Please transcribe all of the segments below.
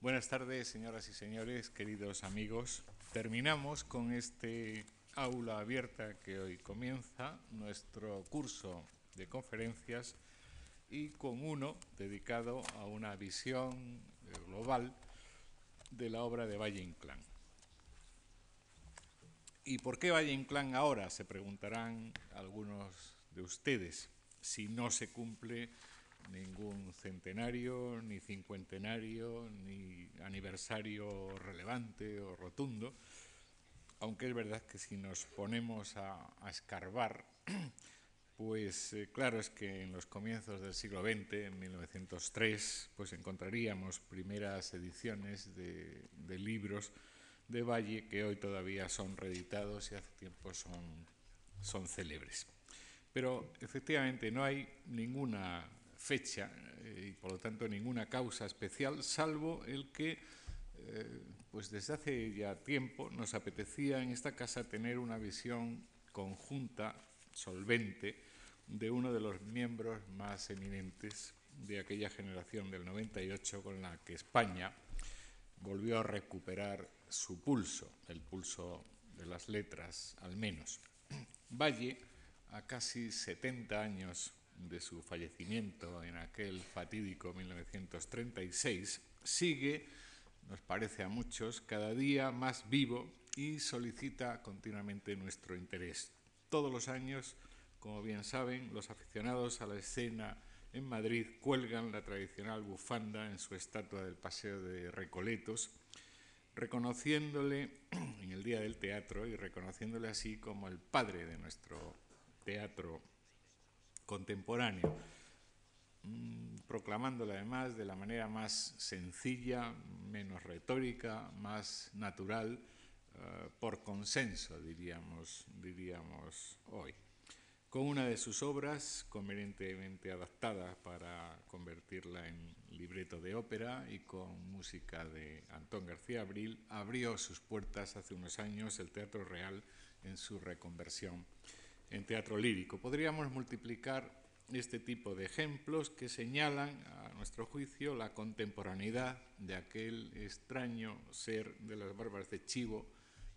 Buenas tardes, señoras y señores, queridos amigos. Terminamos con este aula abierta que hoy comienza nuestro curso de conferencias y con uno dedicado a una visión global de la obra de Valle Inclán. ¿Y por qué Valle Inclán ahora? Se preguntarán algunos de ustedes, si no se cumple ningún centenario, ni cincuentenario, ni aniversario relevante o rotundo, aunque es verdad que si nos ponemos a, escarbar, pues eh, claro es que en los comienzos del siglo XX, en 1903, pues encontraríamos primeras ediciones de, de libros de Valle que hoy todavía son reeditados y hace tiempo son, son célebres. Pero efectivamente no hay ninguna fecha eh, y por lo tanto ninguna causa especial, salvo el que eh, pues desde hace ya tiempo nos apetecía en esta casa tener una visión conjunta, solvente, de uno de los miembros más eminentes de aquella generación del 98 con la que España volvió a recuperar su pulso, el pulso de las letras al menos. Valle, a casi 70 años de su fallecimiento en aquel fatídico 1936, sigue, nos parece a muchos, cada día más vivo y solicita continuamente nuestro interés. Todos los años, como bien saben, los aficionados a la escena en Madrid cuelgan la tradicional bufanda en su estatua del Paseo de Recoletos, reconociéndole en el Día del Teatro y reconociéndole así como el padre de nuestro teatro contemporáneo, mm, proclamándolo además de la manera más sencilla, menos retórica, más natural, eh, por consenso, diríamos, diríamos hoy. Con una de sus obras convenientemente adaptada para convertirla en libreto de ópera y con música de Antón García Abril, abrió sus puertas hace unos años el Teatro Real en su reconversión en teatro lírico. Podríamos multiplicar este tipo de ejemplos que señalan, a nuestro juicio, la contemporaneidad de aquel extraño ser de las barbas de chivo,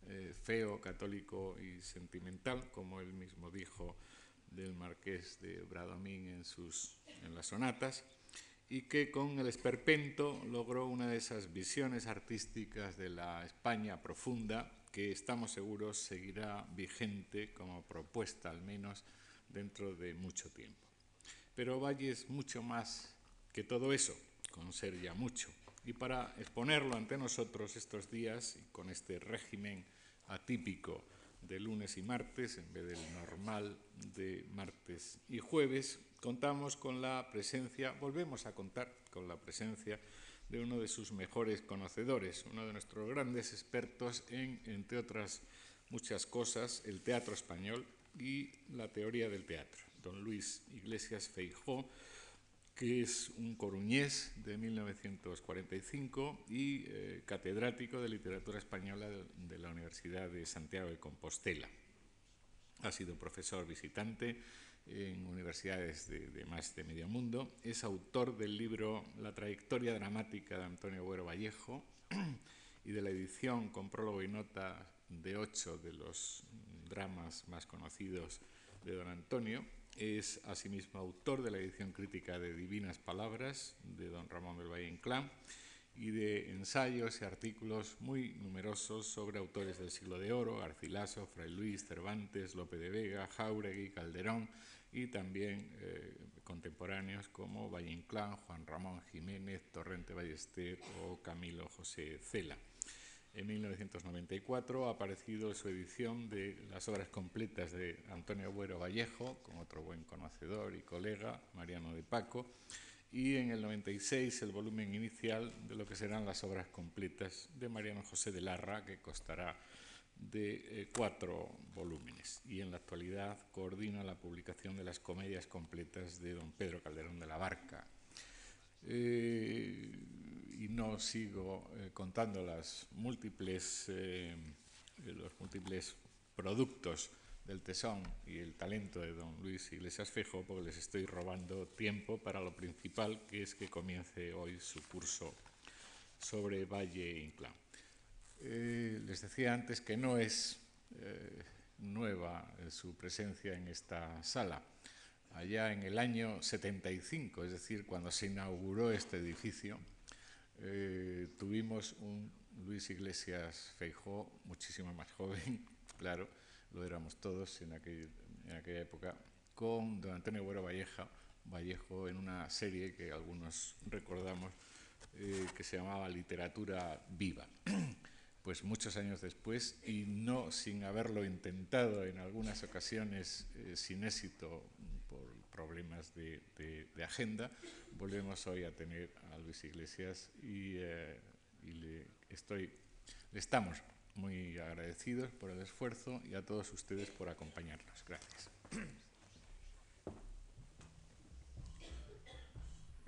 eh, feo, católico y sentimental, como él mismo dijo del marqués de Bradomín en, sus, en las sonatas, y que con el esperpento logró una de esas visiones artísticas de la España profunda que estamos seguros seguirá vigente como propuesta al menos dentro de mucho tiempo. Pero Valle es mucho más que todo eso, con ser ya mucho. Y para exponerlo ante nosotros estos días y con este régimen atípico de lunes y martes en vez del normal de martes y jueves, contamos con la presencia, volvemos a contar con la presencia de uno de sus mejores conocedores, uno de nuestros grandes expertos en, entre otras muchas cosas, el teatro español y la teoría del teatro, don Luis Iglesias Feijó, que es un coruñés de 1945 y eh, catedrático de literatura española de la Universidad de Santiago de Compostela. Ha sido profesor visitante en universidades de, más de medio mundo. Es autor del libro La trayectoria dramática de Antonio Güero Vallejo y de la edición con prólogo y nota de ocho de los dramas más conocidos de don Antonio. Es asimismo autor de la edición crítica de Divinas Palabras de don Ramón del Valle Inclán y de ensayos y artículos muy numerosos sobre autores del siglo de oro, Garcilaso, Fray Luis, Cervantes, Lope de Vega, Jauregui, Calderón y también eh, contemporáneos como Valle Inclán, Juan Ramón Jiménez, Torrente Ballester o Camilo José Cela. En 1994 ha aparecido su edición de las obras completas de Antonio Buero Vallejo, con otro buen conocedor y colega, Mariano de Paco, y en el 96 el volumen inicial de lo que serán las obras completas de Mariano José de Larra, que costará de eh, cuatro volúmenes. Y en la actualidad coordina la publicación de las comedias completas de don Pedro Calderón de la Barca. Eh, y no sigo eh, contando las múltiples, los múltiples productos del tesón y el talento de don Luis Iglesias Fejo, porque les estoy robando tiempo para lo principal, que es que comience hoy su curso sobre Valle Inclán. Eh, les decía antes que no es eh, nueva su presencia en esta sala. Allá en el año 75, es decir, cuando se inauguró este edificio, eh, tuvimos un Luis Iglesias Feijó, muchísimo más joven, claro, lo éramos todos en, en aquella época, con don Antonio Buero Valleja, Vallejo en una serie que algunos recordamos eh, que se llamaba Literatura Viva. Pues muchos años después, y no sin haberlo intentado en algunas ocasiones eh, sin éxito por problemas de, agenda, volvemos hoy a tener a Luis Iglesias y, eh, le, estoy, le estamos muy agradecidos por el esfuerzo y a todos ustedes por acompañarnos. Gracias.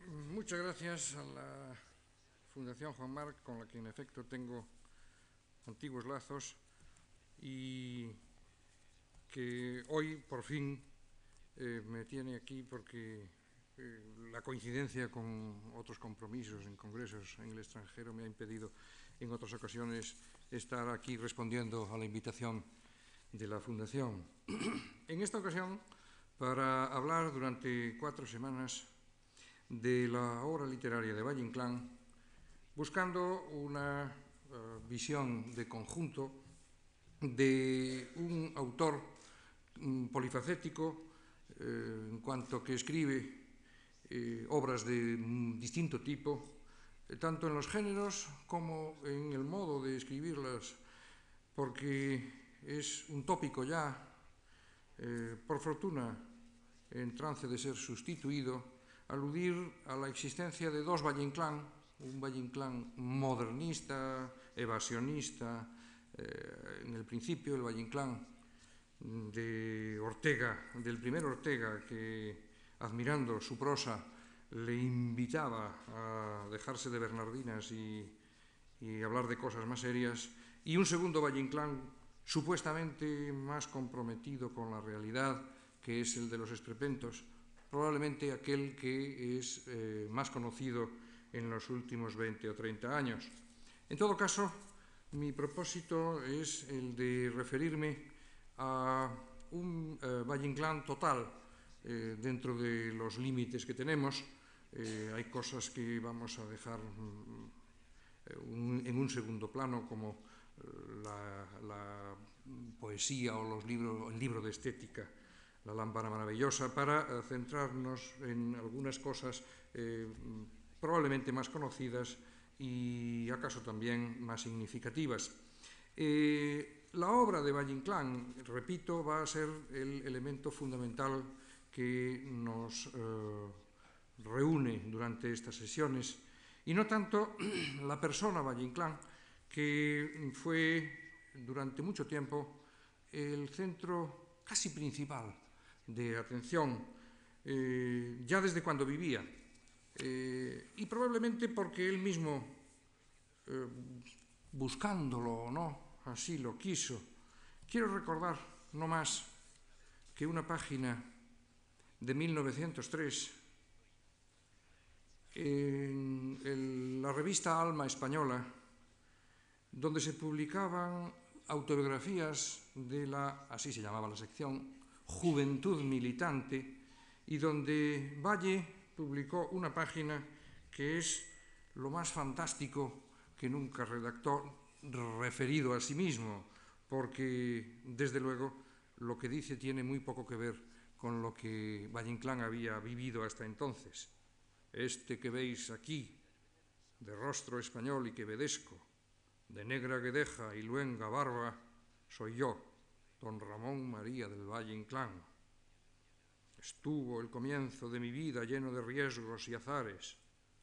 Muchas gracias a la Fundación Juan Marc, con la que en efecto tengo antiguos lazos y que hoy por fin eh, me tiene aquí porque eh, la coincidencia con otros compromisos en congresos en el extranjero me ha impedido en otras ocasiones estar aquí respondiendo a la invitación de la Fundación. en esta ocasión, para hablar durante cuatro semanas de la obra literaria de Valle Inclán, buscando una uh, visión de conjunto de un autor um, polifacético eh, en cuanto que escribe eh, obras de um, distinto tipo, tanto en los géneros como en el modo de escribirlas, porque es un tópico ya, eh, por fortuna, en trance de ser sustituido, aludir a la existencia de dos Valle Inclán, un Valle Inclán modernista, evasionista, eh, en el principio el Valle Inclán de Ortega, del primer Ortega, que admirando su prosa le invitaba a dejarse de Bernardinas y, hablar de cosas más serias, y un segundo Valle Inclán supuestamente más comprometido con la realidad, que es el de los Esprepentos, probablemente aquel que es eh, más conocido en los últimos 20 o 30 años. En todo caso, mi propósito es el de referirme a un eh, Valle Inclán total eh, dentro de los límites que tenemos. Eh, hay cosas que vamos a dejar mm, un, en un segundo plano, como eh, la, poesía o el libro de estética la lámpara maravillosa, para eh, centrarnos en algunas cosas eh, probablemente más conocidas y acaso también más significativas. La obra de Valle Inclán, repito, va a ser el elemento fundamental que nos reúne durante estas sesiones y no tanto la persona Valle Inclán, que fue durante mucho tiempo el centro casi principal de atención eh, ya desde cuando vivía eh, y probablemente porque él mismo, eh, buscándolo o no, así lo quiso. Quiero recordar no más que una página de 1903 en la revista Alma Española, donde se publicaban autobiografías de la, así se llamaba la sección, Juventud Militante y donde Valle publicó una página que es lo más fantástico que nunca redactó referido a sí mismo, porque desde luego lo que dice tiene muy poco que ver con lo que Valle Inclán había vivido hasta entonces. Este que veis aquí, de rostro español y quevedesco, de negra guedeja y luenga barba, soy yo, don Ramón María del Valle Inclán. Estuvo el comienzo de mi vida lleno de riesgos y azares.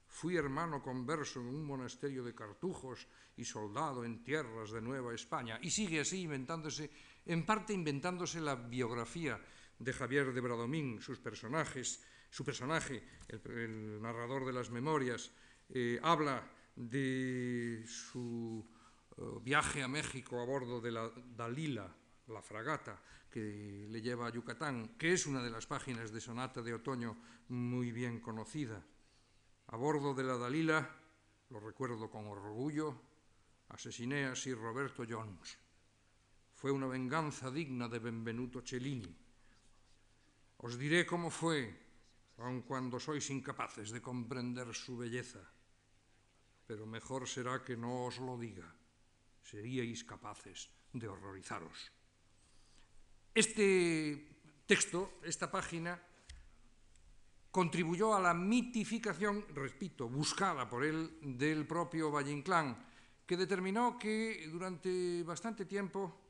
Fui hermano converso en un monasterio de cartujos y soldado en tierras de Nueva España. Y sigue así inventándose, en parte inventándose la biografía de Javier de Bradomín, sus personajes, su personaje, el, narrador de las memorias, eh, habla de su uh, viaje a México a bordo de la Dalila, la fragata que le lleva a Yucatán, que es una de las páginas de Sonata de Otoño muy bien conocida. A bordo de la Dalila lo recuerdo con orgullo, asesiné a Sir Roberto Jones. Fue una venganza digna de Benvenuto Cellini. Os diré cómo fue, aun cuando sois incapaces de comprender su belleza. Pero mejor será que no os lo diga. Seríais capaces de horrorizaros. Este texto, esta página, contribuyó a la mitificación, repito, buscada por él, del propio Valle Inclán, que determinó que durante bastante tiempo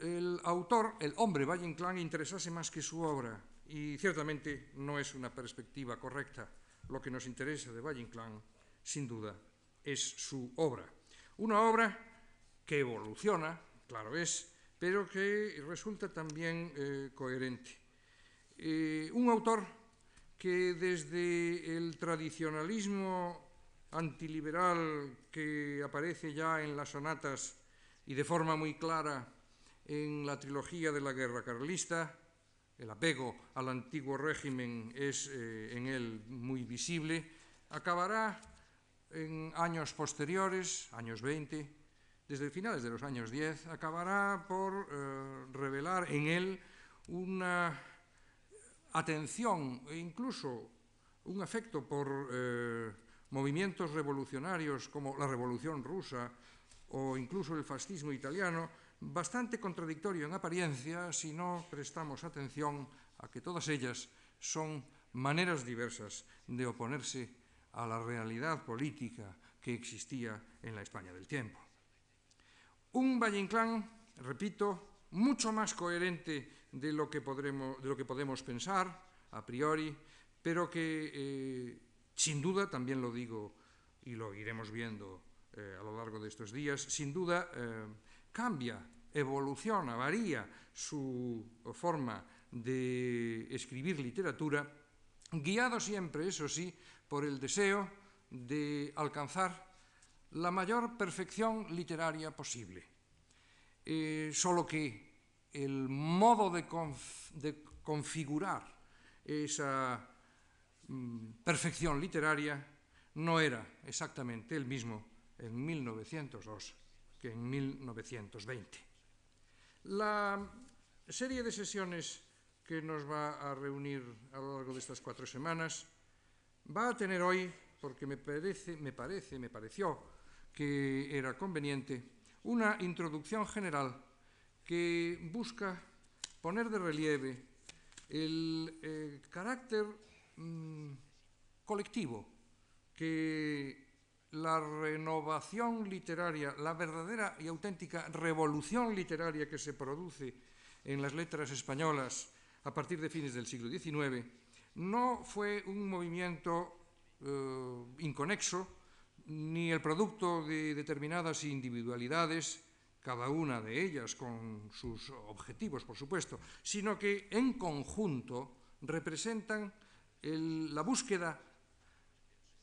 el autor, el hombre Valle Inclán, interesase más que su obra. Y ciertamente no es una perspectiva correcta. Lo que nos interesa de Valle Inclán, sin duda, es su obra. Una obra que evoluciona, claro es, pero que resulta también eh, coherente. Eh, un autor que desde el tradicionalismo antiliberal que aparece ya en las sonatas y de forma muy clara en la trilogía de la guerra carlista, el apego al antiguo régimen es eh, en él muy visible, acabará en años posteriores, años 20, desde finales de los años 10, acabará por eh, revelar en él una atención e incluso un afecto por eh, movimientos revolucionarios como la Revolución Rusa o incluso el fascismo italiano, bastante contradictorio en apariencia si no prestamos atención a que todas ellas son maneras diversas de oponerse a la realidad política que existía en la España del tiempo. Un Valle Inclán, repito, mucho más coherente de lo que, podremos, de lo que podemos pensar a priori, pero que eh, sin duda, también lo digo y lo iremos viendo eh, a lo largo de estos días, sin duda eh, cambia, evoluciona, varía su forma de escribir literatura, guiado siempre, eso sí, por el deseo de alcanzar la mayor perfección literaria posible. Eh, solo que el modo de, conf de configurar esa mm, perfección literaria no era exactamente el mismo en 1902 que en 1920. La serie de sesiones que nos va a reunir a lo largo de estas cuatro semanas va a tener hoy, porque me parece, me parece, me pareció que era conveniente, una introducción general que busca poner de relieve el eh, carácter mm, colectivo que la renovación literaria, la verdadera y auténtica revolución literaria que se produce en las letras españolas a partir de fines del siglo XIX, no fue un movimiento eh, inconexo, ni el producto de determinadas individualidades cada una de ellas con sus objetivos, por supuesto, sino que en conjunto representan la búsqueda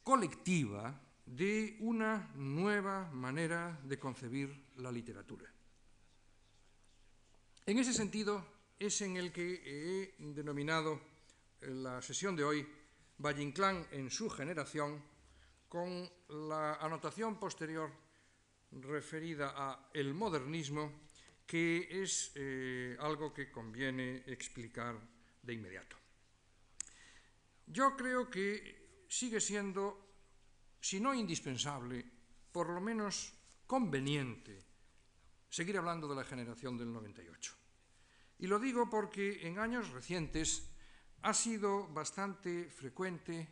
colectiva de una nueva manera de concebir la literatura. En ese sentido es en el que he denominado la sesión de hoy Valle Inclán en su generación, con la anotación posterior referida a el modernismo, que es eh, algo que conviene explicar de inmediato. Yo creo que sigue siendo, si no indispensable, por lo menos conveniente seguir hablando de la generación del 98. Y lo digo porque en años recientes ha sido bastante frecuente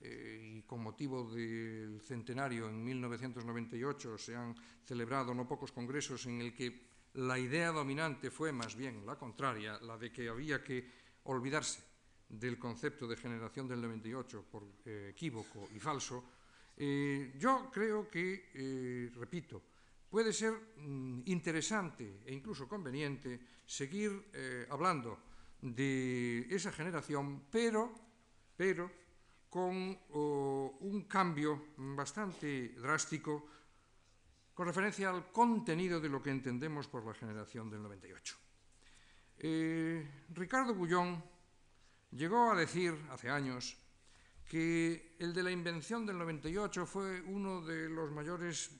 eh, y con motivo del centenario en 1998 se han celebrado no pocos congresos en el que la idea dominante fue más bien la contraria, la de que había que olvidarse del concepto de generación del 98 por eh, equívoco y falso, eh, yo creo que, repito, puede ser mm, interesante e incluso conveniente seguir hablando de esa generación, pero, pero con un cambio bastante drástico con referencia al contenido de lo que entendemos por la generación del 98. Eh, Ricardo Bullón llegó a decir hace años que el de la invención del 98 fue uno de los mayores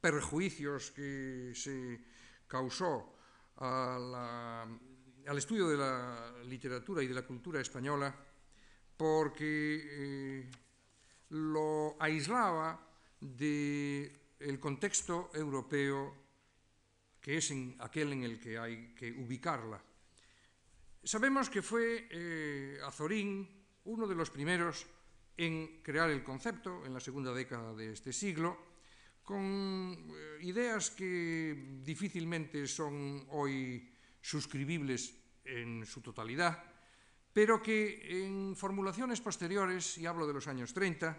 perjuicios que se causó al estudio de la literatura y de la cultura española porque eh, lo aislaba del contexto europeo que es aquel en el que hay que ubicarla. Sabemos que fue eh, Azorín uno de los primeros en crear el concepto en la segunda década de este siglo, con eh, ideas que difícilmente son hoy suscribibles en su totalidad, pero que en formulaciones posteriores, y hablo de los años 30,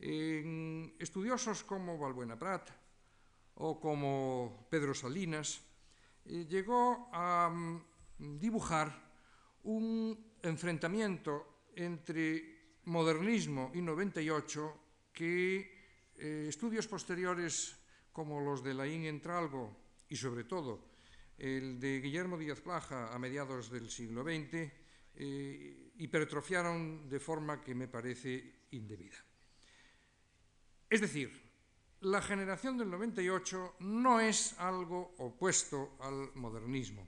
en estudiosos como Valbuena Prat o como Pedro Salinas, eh, llegó a mm, dibujar un enfrentamiento entre modernismo y 98 que eh, estudios posteriores como los de Laín Entralgo y sobre todo el de Guillermo Díaz Plaja a mediados del siglo XX eh, hipertrofiaron de forma que me parece indebida. Es decir, la generación del 98 no es algo opuesto al modernismo.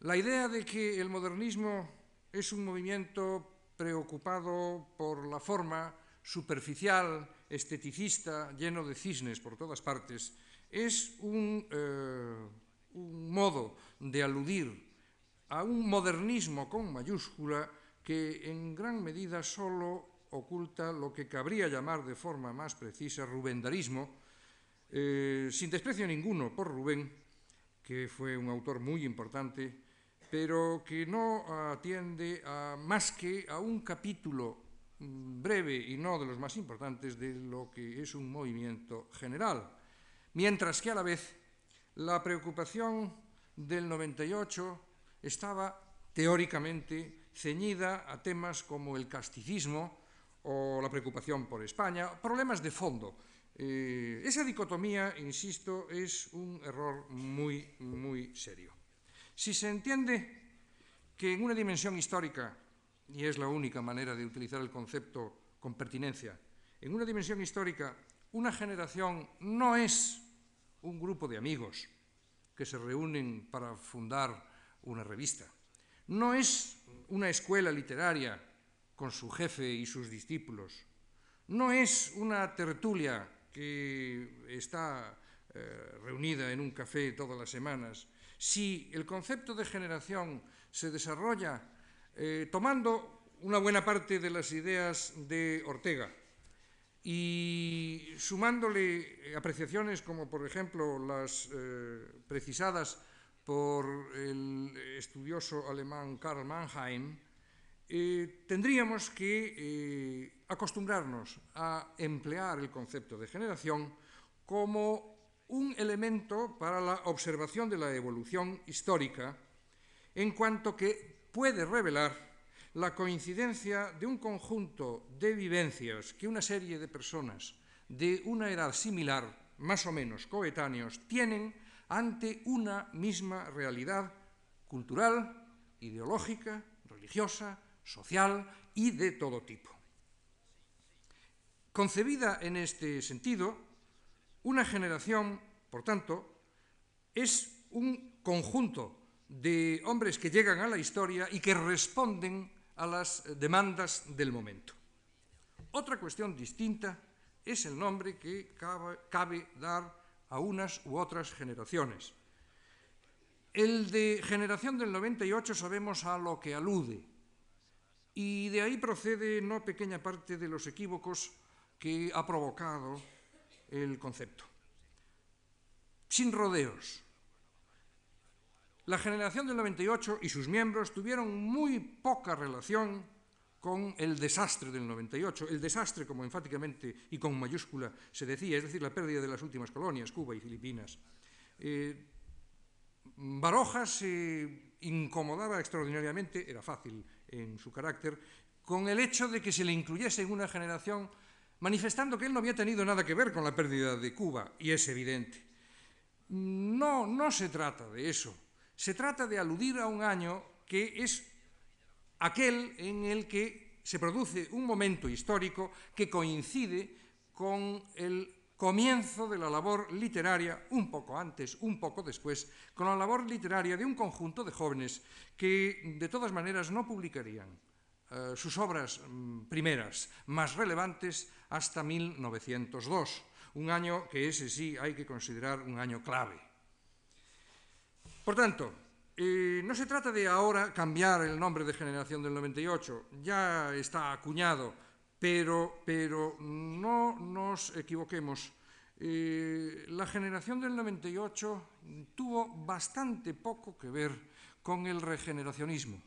La idea de que el modernismo es un movimiento preocupado por la forma superficial, esteticista, lleno de cisnes por todas partes, es un, eh, un modo de aludir a un modernismo con mayúscula que en gran medida solo oculta lo que cabría llamar de forma más precisa rubendarismo, eh, sin desprecio ninguno por Rubén, que fue un autor muy importante pero que no atiende más que a un capítulo mm, breve y no de los más importantes de lo que es un movimiento general, mientras que a la vez la preocupación del 98 estaba teóricamente ceñida a temas como el casticismo, o la preocupación por España, problemas de fondo. Eh, esa dicotomía, insisto, es un error muy, muy serio. Si se entiende que en una dimensión histórica, y es la única manera de utilizar el concepto con pertinencia, en una dimensión histórica, una generación no es un grupo de amigos que se reúnen para fundar una revista, no es una escuela literaria con su jefe y sus discípulos. No es una tertulia que está eh, reunida en un café todas las semanas. Si el concepto de generación se desarrolla eh, tomando una buena parte de las ideas de Ortega y sumándole apreciaciones como por ejemplo las eh, precisadas por el estudioso alemán Karl Mannheim, eh, tendríamos que acostumbrarnos a emplear el concepto de generación como un elemento para la observación de la evolución histórica, en cuanto que puede revelar la coincidencia de un conjunto de vivencias que una serie de personas de una edad similar, más o menos coetáneos, tienen ante una misma realidad cultural, ideológica, religiosa, social y de todo tipo. Concebida en este sentido, una generación, por tanto, es un conjunto de hombres que llegan a la historia y que responden a las demandas del momento. Otra cuestión distinta es el nombre que cabe, dar a unas u otras generaciones. El de generación del 98 sabemos a lo que alude, y de ahí procede no pequeña parte de los equívocos que ha provocado el concepto. Sin rodeos. La generación del 98 y sus miembros tuvieron muy poca relación con el desastre del 98, el desastre como enfáticamente y con mayúscula se decía, es decir, la pérdida de las últimas colonias, Cuba y Filipinas. Eh, Baroja se incomodaba extraordinariamente, era fácil en su carácter, con el hecho de que se le incluyese en una generación manifestando que él no había tenido nada que ver con la pérdida de Cuba, y es evidente. No, no se trata de eso. Se trata de aludir a un año que es aquel en el que se produce un momento histórico que coincide con el comienzo de la labor literaria, un poco antes, un poco después, con la labor literaria de un conjunto de jóvenes que de todas maneras no publicarían eh, sus obras mm, primeras más relevantes hasta 1902, un año que ese sí hay que considerar un año clave. Por tanto, eh, no se trata de ahora cambiar el nombre de generación del 98, ya está acuñado pero, pero no nos equivoquemos. Eh, la generación del 98 tuvo bastante poco que ver con el regeneracionismo.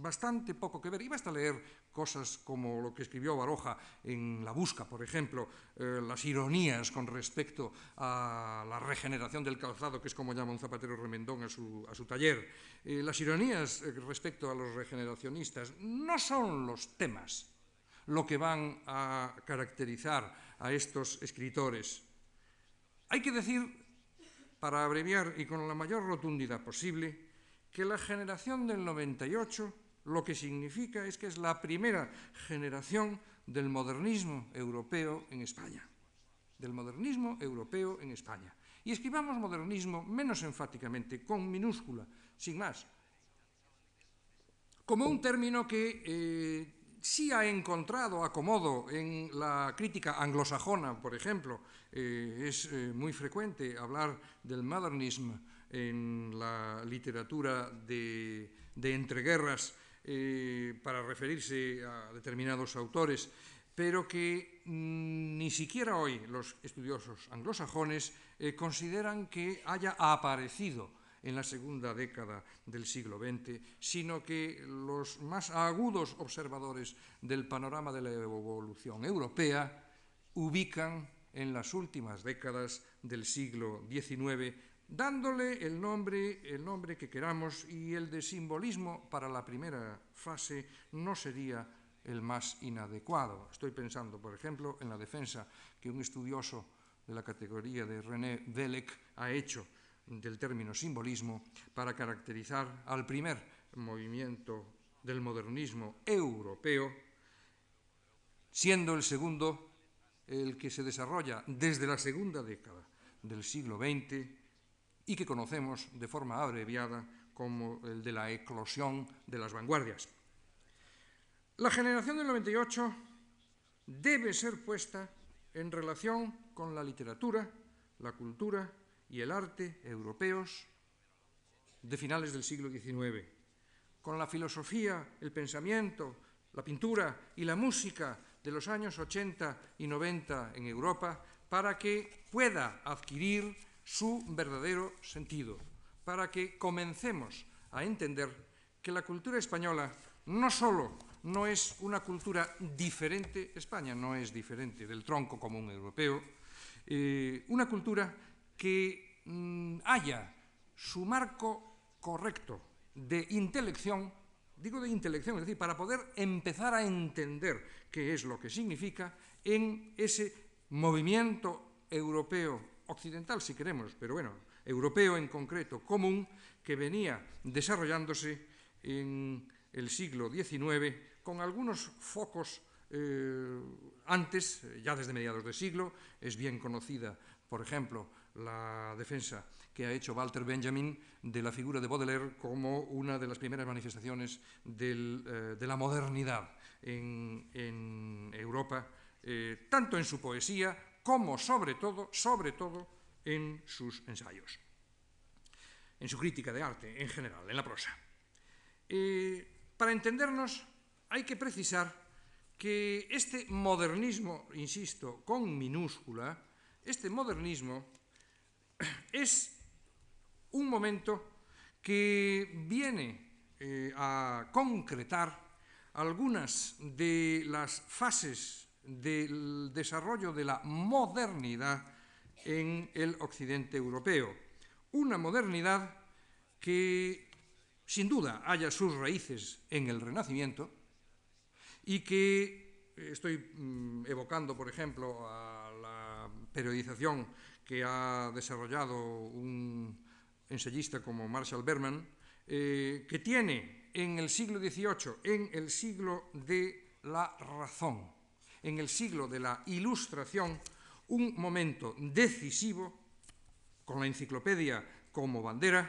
Bastante poco que ver. Y basta leer cosas como lo que escribió Baroja en La Busca, por ejemplo, eh, las ironías con respecto a la regeneración del calzado, que es como llama un zapatero remendón a su, a su taller. Eh, las ironías respecto a los regeneracionistas no son los temas lo que van a caracterizar a estos escritores. Hay que decir, para abreviar y con la mayor rotundidad posible, que la generación del 98 lo que significa es que es la primera generación del modernismo europeo en España. Del modernismo europeo en España. Y escribamos modernismo menos enfáticamente, con minúscula, sin más, como un término que eh, sí ha encontrado acomodo en la crítica anglosajona, por ejemplo. Eh, es eh, muy frecuente hablar del modernismo en la literatura de, entreguerras eh, para referirse a determinados autores, pero que mm, ni siquiera hoy los estudiosos anglosajones consideran que haya aparecido en la segunda década del siglo XX, sino que los más agudos observadores del panorama de la evolución europea ubican en las últimas décadas del siglo XIX, dándole el nombre, el nombre que queramos y el de simbolismo para la primera fase no sería el más inadecuado. Estoy pensando, por ejemplo, en la defensa que un estudioso de la categoría de René Velek ha hecho del término simbolismo para caracterizar al primer movimiento del modernismo europeo, siendo el segundo el que se desarrolla desde la segunda década del siglo XX y que conocemos de forma abreviada como el de la eclosión de las vanguardias. La generación del 98 debe ser puesta en relación con la literatura, la cultura y el arte europeos de finales del siglo XIX, con la filosofía, el pensamiento, la pintura y la música de los años 80 y 90 en Europa, para que pueda adquirir su verdadero sentido, para que comencemos a entender que la cultura española no solo no es una cultura diferente, España no es diferente del tronco común europeo, eh, una cultura que mm, haya su marco correcto de intelección, digo de intelección, es decir, para poder empezar a entender qué es lo que significa en ese movimiento europeo, occidental si queremos, pero bueno, europeo en concreto, común, que venía desarrollándose en el siglo XIX con algunos focos eh, antes, ya desde mediados de siglo, es bien conocida, por ejemplo, la defensa que ha hecho Walter Benjamin de la figura de Baudelaire como una de las primeras manifestaciones eh, de la modernidad en, en Europa, eh, tanto en su poesía como sobre todo, sobre todo en sus ensayos, en su crítica de arte en general, en la prosa. Eh, para entendernos hay que precisar que este modernismo, insisto, con minúscula, este modernismo es un momento que viene eh, a concretar algunas de las fases del desarrollo de la modernidad en el occidente europeo. Una modernidad que sin duda haya sus raíces en el Renacimiento y que estoy mm, evocando, por ejemplo, a la periodización que ha desarrollado un ensayista como Marshall Berman, eh, que tiene en el siglo XVIII, en el siglo de la razón. En el siglo de la Ilustración, un momento decisivo, con la enciclopedia como bandera,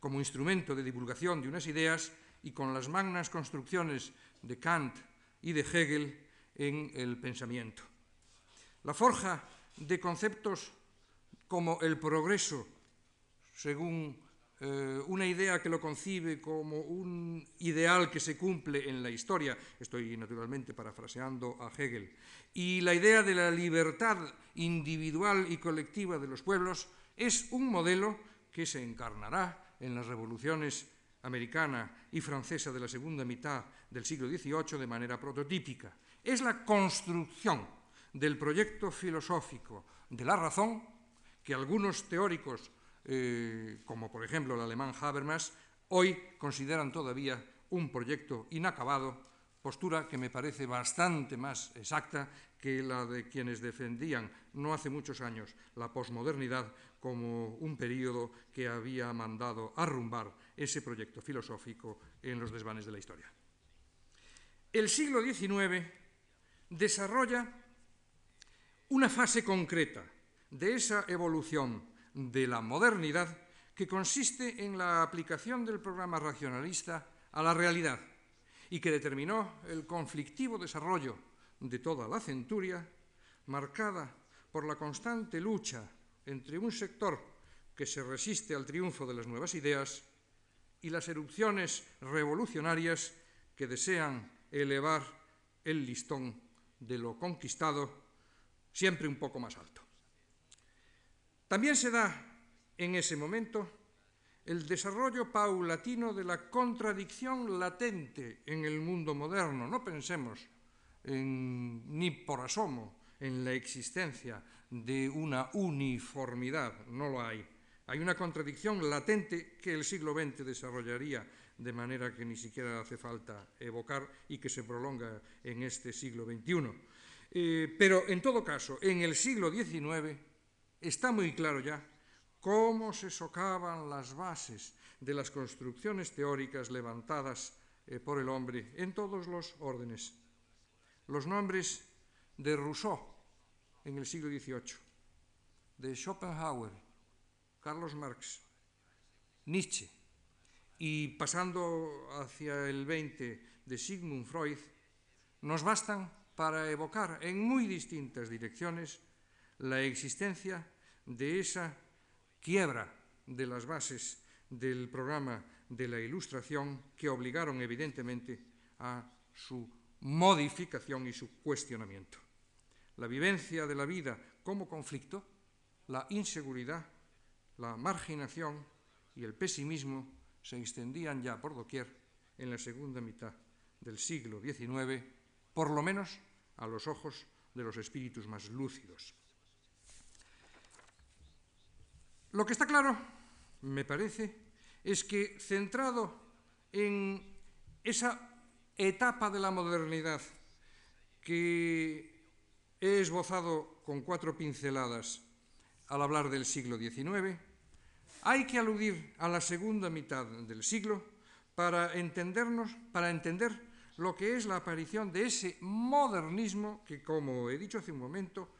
como instrumento de divulgación de unas ideas y con las magnas construcciones de Kant y de Hegel en el pensamiento. La forja de conceptos como el progreso, según eh, una idea que lo concibe como un ideal que se cumple en la historia, estoy naturalmente parafraseando a Hegel, y la idea de la libertad individual y colectiva de los pueblos es un modelo que se encarnará en las revoluciones americana y francesa de la segunda mitad del siglo XVIII de manera prototípica. Es la construcción del proyecto filosófico de la razón que algunos teóricos, eh, como por ejemplo el alemán Habermas, hoy consideran todavía un proyecto inacabado, postura que me parece bastante más exacta que la de quienes defendían no hace muchos años la posmodernidad como un periodo que había mandado arrumbar ese proyecto filosófico en los desvanes de la historia. El siglo XIX desarrolla una fase concreta de esa evolución de la modernidad que consiste en la aplicación del programa racionalista a la realidad y que determinó el conflictivo desarrollo de toda la centuria, marcada por la constante lucha entre un sector que se resiste al triunfo de las nuevas ideas y las erupciones revolucionarias que desean elevar el listón de lo conquistado siempre un poco más alto. También se da en ese momento el desarrollo paulatino de la contradicción latente en el mundo moderno. No pensemos ni por asomo en la existencia de una uniformidad, no lo hay. Hay una contradicción latente que el siglo XX desarrollaría de manera que ni siquiera hace falta evocar y que se prolonga en este siglo XXI. Eh, pero en todo caso, en el siglo XIX está muy claro ya cómo se socavan las bases de las construcciones teóricas levantadas eh, por el hombre en todos los órdenes. Los nombres de Rousseau, en el siglo XVIII, de Schopenhauer, Carlos Marx, Nietzsche y pasando hacia el XX de Sigmund Freud, nos bastan para evocar en muy distintas direcciones la existencia de esa quiebra de las bases del programa de la Ilustración que obligaron evidentemente a su modificación y su cuestionamiento la vivencia de la vida como conflicto, la inseguridad, la marginación y el pesimismo se extendían ya por doquier en la segunda mitad del siglo XIX, por lo menos a los ojos de los espíritus más lúcidos. Lo que está claro, me parece, es que centrado en esa etapa de la modernidad que He esbozado con cuatro pinceladas al hablar del siglo XIX. Hay que aludir a la segunda mitad del siglo para entendernos, para entender lo que es la aparición de ese modernismo que, como he dicho hace un momento,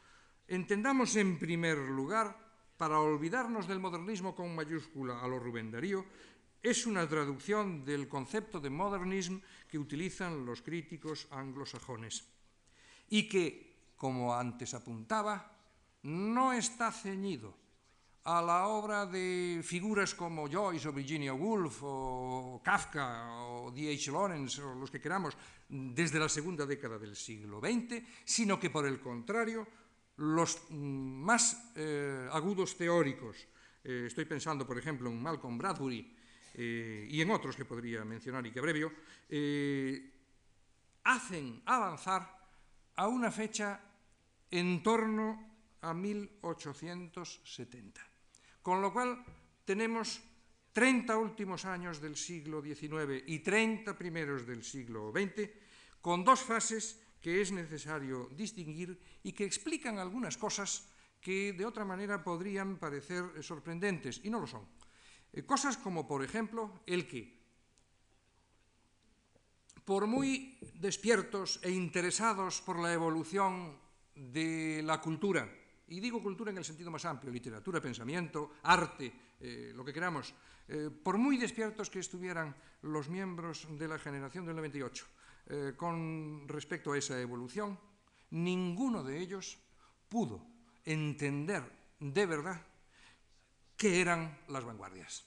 entendamos en primer lugar, para olvidarnos del modernismo con mayúscula a lo Rubén Darío, es una traducción del concepto de modernism que utilizan los críticos anglosajones y que como antes apuntaba, no está ceñido a la obra de figuras como Joyce o Virginia Woolf o Kafka o D.H. Lawrence o los que queramos desde la segunda década del siglo XX, sino que por el contrario los mm, más eh, agudos teóricos, eh, estoy pensando por ejemplo en Malcolm Bradbury eh, y en otros que podría mencionar y que abrevio, hacen avanzar a una fecha en torno a 1870. Con lo cual tenemos 30 últimos años del siglo XIX y 30 primeros del siglo XX, con dos fases que es necesario distinguir y que explican algunas cosas que de otra manera podrían parecer sorprendentes, y no lo son. Eh, cosas como, por ejemplo, el que, por muy despiertos e interesados por la evolución de la cultura, y digo cultura en el sentido más amplio, literatura, pensamiento, arte, eh, lo que queramos, eh, por muy despiertos que estuvieran los miembros de la generación del 98 eh, con respecto a esa evolución, ninguno de ellos pudo entender de verdad qué eran las vanguardias.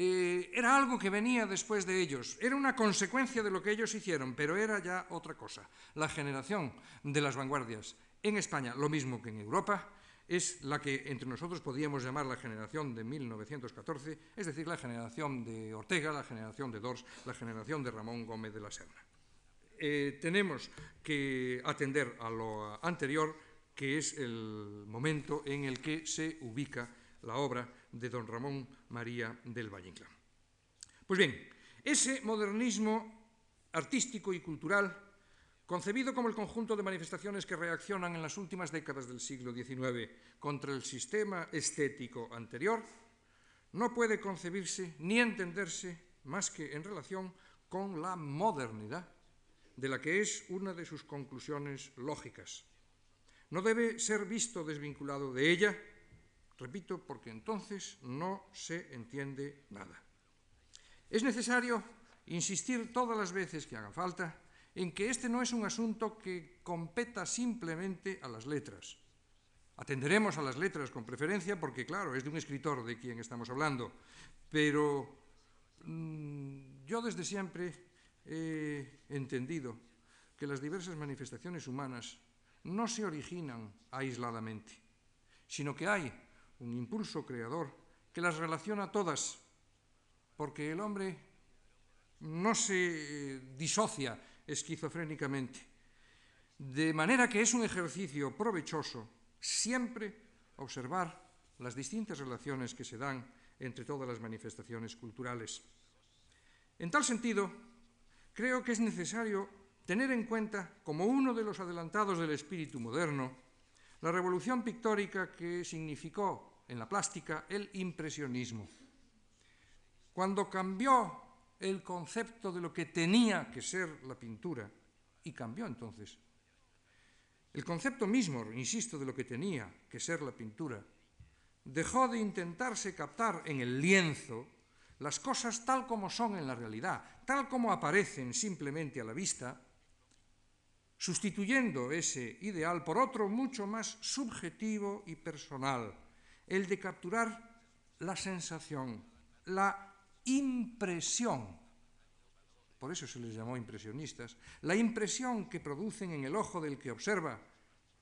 Eh, era algo que venía después de ellos, era una consecuencia de lo que ellos hicieron, pero era ya otra cosa. La generación de las vanguardias en España, lo mismo que en Europa, es la que entre nosotros podríamos llamar la generación de 1914, es decir, la generación de Ortega, la generación de Dors, la generación de Ramón Gómez de la Serna. Eh, tenemos que atender a lo anterior, que es el momento en el que se ubica la obra de don Ramón María del Valle Inclán. Pues bien, ese modernismo artístico y cultural, concebido como el conjunto de manifestaciones que reaccionan en las últimas décadas del siglo XIX contra el sistema estético anterior, no puede concebirse ni entenderse más que en relación con la modernidad, de la que es una de sus conclusiones lógicas. No debe ser visto desvinculado de ella, Repito, porque entonces no se entiende nada. Es necesario insistir todas las veces que haga falta en que este no es un asunto que competa simplemente a las letras. Atenderemos a las letras con preferencia porque, claro, es de un escritor de quien estamos hablando, pero mmm, yo desde siempre he entendido que las diversas manifestaciones humanas no se originan aisladamente, sino que hay un impulso creador que las relaciona todas, porque el hombre no se disocia esquizofrénicamente. De manera que es un ejercicio provechoso siempre observar las distintas relaciones que se dan entre todas las manifestaciones culturales. En tal sentido, creo que es necesario tener en cuenta, como uno de los adelantados del espíritu moderno, la revolución pictórica que significó en la plástica el impresionismo. Cuando cambió el concepto de lo que tenía que ser la pintura, y cambió entonces, el concepto mismo, insisto, de lo que tenía que ser la pintura, dejó de intentarse captar en el lienzo las cosas tal como son en la realidad, tal como aparecen simplemente a la vista, sustituyendo ese ideal por otro mucho más subjetivo y personal, el de capturar la sensación, la impresión, por eso se les llamó impresionistas, la impresión que producen en el ojo del que observa,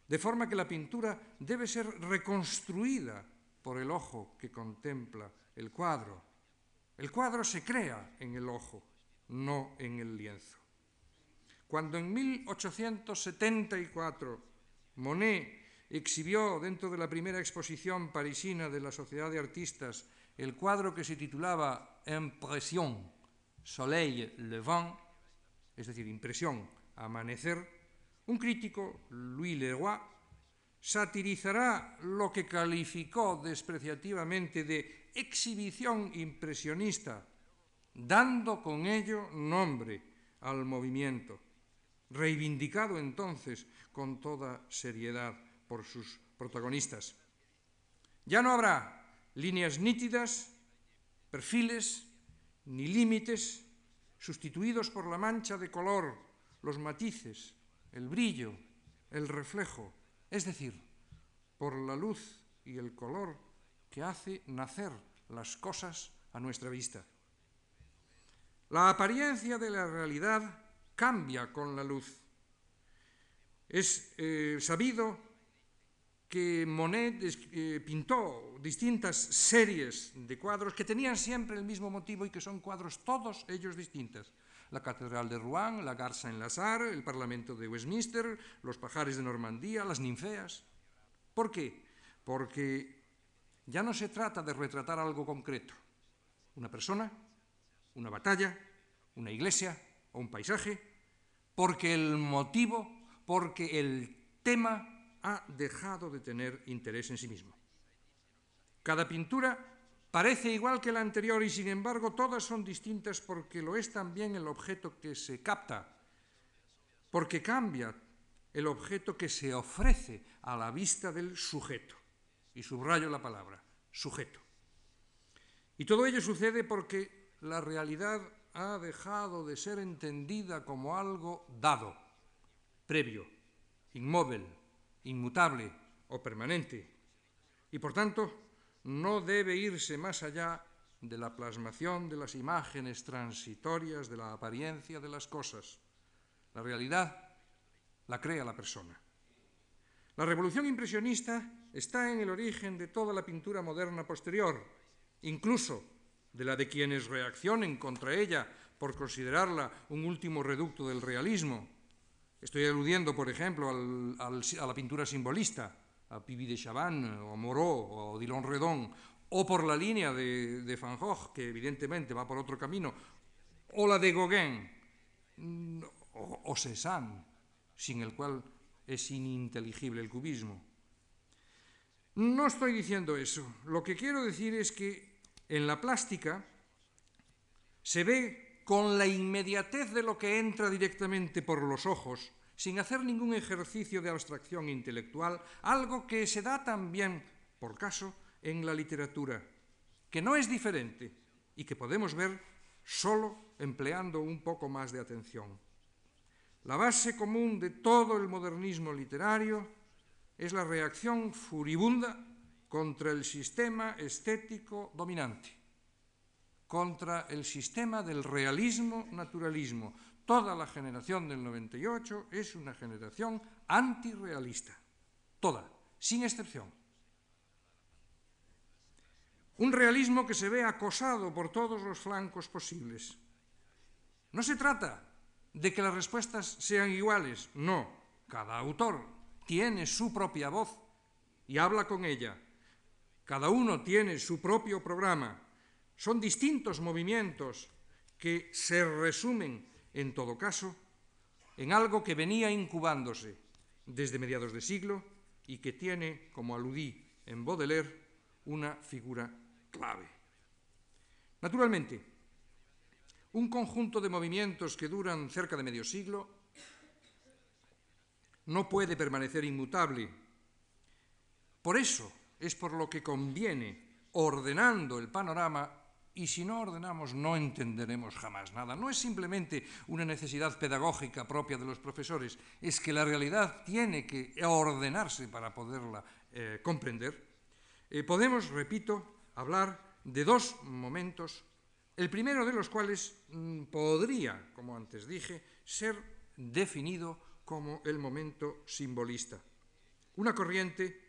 de forma que la pintura debe ser reconstruida por el ojo que contempla el cuadro. El cuadro se crea en el ojo, no en el lienzo. Cuando en 1874 Monet exhibió dentro de la primera exposición parisina de la Sociedad de Artistas el cuadro que se titulaba Impression, Soleil Levant, es decir, impresión, amanecer, un crítico, Louis Leroy, satirizará lo que calificó despreciativamente de exhibición impresionista, dando con ello nombre al movimiento reivindicado entonces con toda seriedad por sus protagonistas. Ya no habrá líneas nítidas, perfiles ni límites sustituidos por la mancha de color, los matices, el brillo, el reflejo, es decir, por la luz y el color que hace nacer las cosas a nuestra vista. La apariencia de la realidad cambia con la luz. Es eh, sabido que Monet eh, pintó distintas series de cuadros que tenían siempre el mismo motivo y que son cuadros todos ellos distintos. La Catedral de Rouen, la Garza en Lazar, el Parlamento de Westminster, los pajares de Normandía, las ninfeas. ¿Por qué? Porque ya no se trata de retratar algo concreto. Una persona, una batalla, una iglesia, o un paisaje, porque el motivo, porque el tema ha dejado de tener interés en sí mismo. Cada pintura Parece igual que la anterior y sin embargo todas son distintas porque lo es también el objeto que se capta, porque cambia el objeto que se ofrece a la vista del sujeto. Y subrayo la palabra, sujeto. Y todo ello sucede porque la realidad ha dejado de ser entendida como algo dado, previo, inmóvil, inmutable o permanente. Y por tanto, no debe irse más allá de la plasmación de las imágenes transitorias de la apariencia de las cosas. La realidad la crea la persona. La revolución impresionista está en el origen de toda la pintura moderna posterior, incluso de la de quienes reaccionen contra ella por considerarla un último reducto del realismo. Estoy aludiendo, por ejemplo, a la pintura simbolista, a Pibi de Chavannes, o Moreau, o Dillon Redon, o por la línea de, de, Van Gogh, que evidentemente va por otro camino, o la de Gauguin, mm, o, o Cézanne, sin el cual es ininteligible el cubismo. No estoy diciendo eso. Lo que quiero decir es que en la plástica se ve con la inmediatez de lo que entra directamente por los ojos sin hacer ningún ejercicio de abstracción intelectual, algo que se da también, por caso, en la literatura, que no es diferente y que podemos ver solo empleando un poco más de atención. La base común de todo el modernismo literario es la reacción furibunda contra el sistema estético dominante, contra el sistema del realismo-naturalismo, Toda la generación del 98 es una generación antirrealista. Toda, sin excepción. Un realismo que se ve acosado por todos los flancos posibles. No se trata de que las respuestas sean iguales, no. Cada autor tiene su propia voz y habla con ella. Cada uno tiene su propio programa. Son distintos movimientos que se resumen en todo caso, en algo que venía incubándose desde mediados de siglo y que tiene, como aludí en Baudelaire, una figura clave. Naturalmente, un conjunto de movimientos que duran cerca de medio siglo no puede permanecer inmutable. Por eso es por lo que conviene, ordenando el panorama, y si no ordenamos no entenderemos jamás nada. No es simplemente una necesidad pedagógica propia de los profesores, es que la realidad tiene que ordenarse para poderla eh, comprender. Eh, podemos, repito, hablar de dos momentos, el primero de los cuales mm, podría, como antes dije, ser definido como el momento simbolista. Una corriente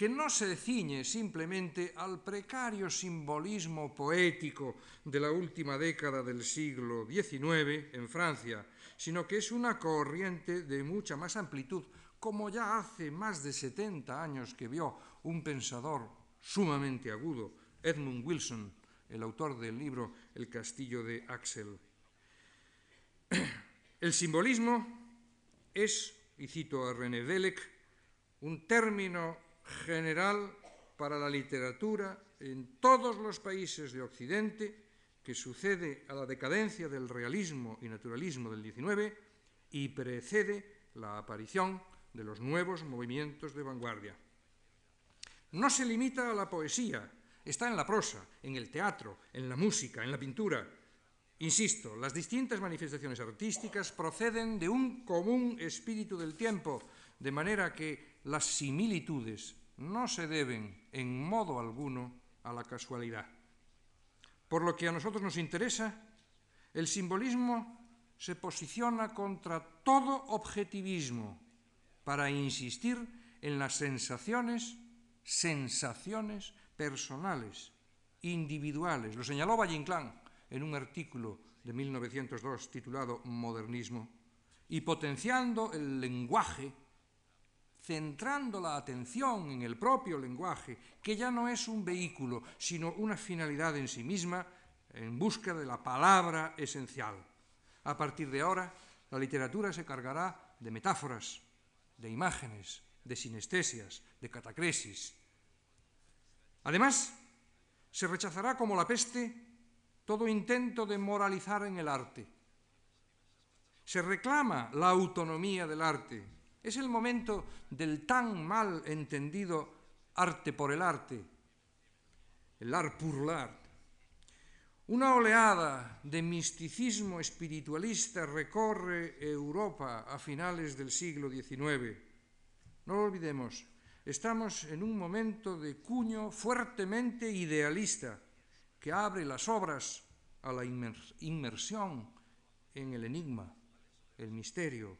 que no se ciñe simplemente al precario simbolismo poético de la última década del siglo XIX en Francia, sino que es una corriente de mucha más amplitud, como ya hace más de 70 años que vio un pensador sumamente agudo, Edmund Wilson, el autor del libro El castillo de Axel. El simbolismo es, y cito a René Dellec, un término general para la literatura en todos los países de Occidente que sucede a la decadencia del realismo y naturalismo del XIX y precede la aparición de los nuevos movimientos de vanguardia. No se limita a la poesía, está en la prosa, en el teatro, en la música, en la pintura. Insisto, las distintas manifestaciones artísticas proceden de un común espíritu del tiempo, de manera que las similitudes no se deben en modo alguno a la casualidad. Por lo que a nosotros nos interesa, el simbolismo se posiciona contra todo objetivismo para insistir en las sensaciones, sensaciones personales, individuales. Lo señaló Valle Inclán en un artículo de 1902 titulado Modernismo, y potenciando el lenguaje centrando la atención en el propio lenguaje, que ya no es un vehículo, sino una finalidad en sí misma, en busca de la palabra esencial. A partir de ahora, la literatura se cargará de metáforas, de imágenes, de sinestesias, de catacresis. Además, Se rechazará como la peste todo intento de moralizar en el arte. Se reclama la autonomía del arte. Es el momento del tan mal entendido arte por el arte, el art pour l'art. Una oleada de misticismo espiritualista recorre Europa a finales del siglo XIX. No lo olvidemos, estamos en un momento de cuño fuertemente idealista que abre las obras a la inmersión en el enigma, el misterio,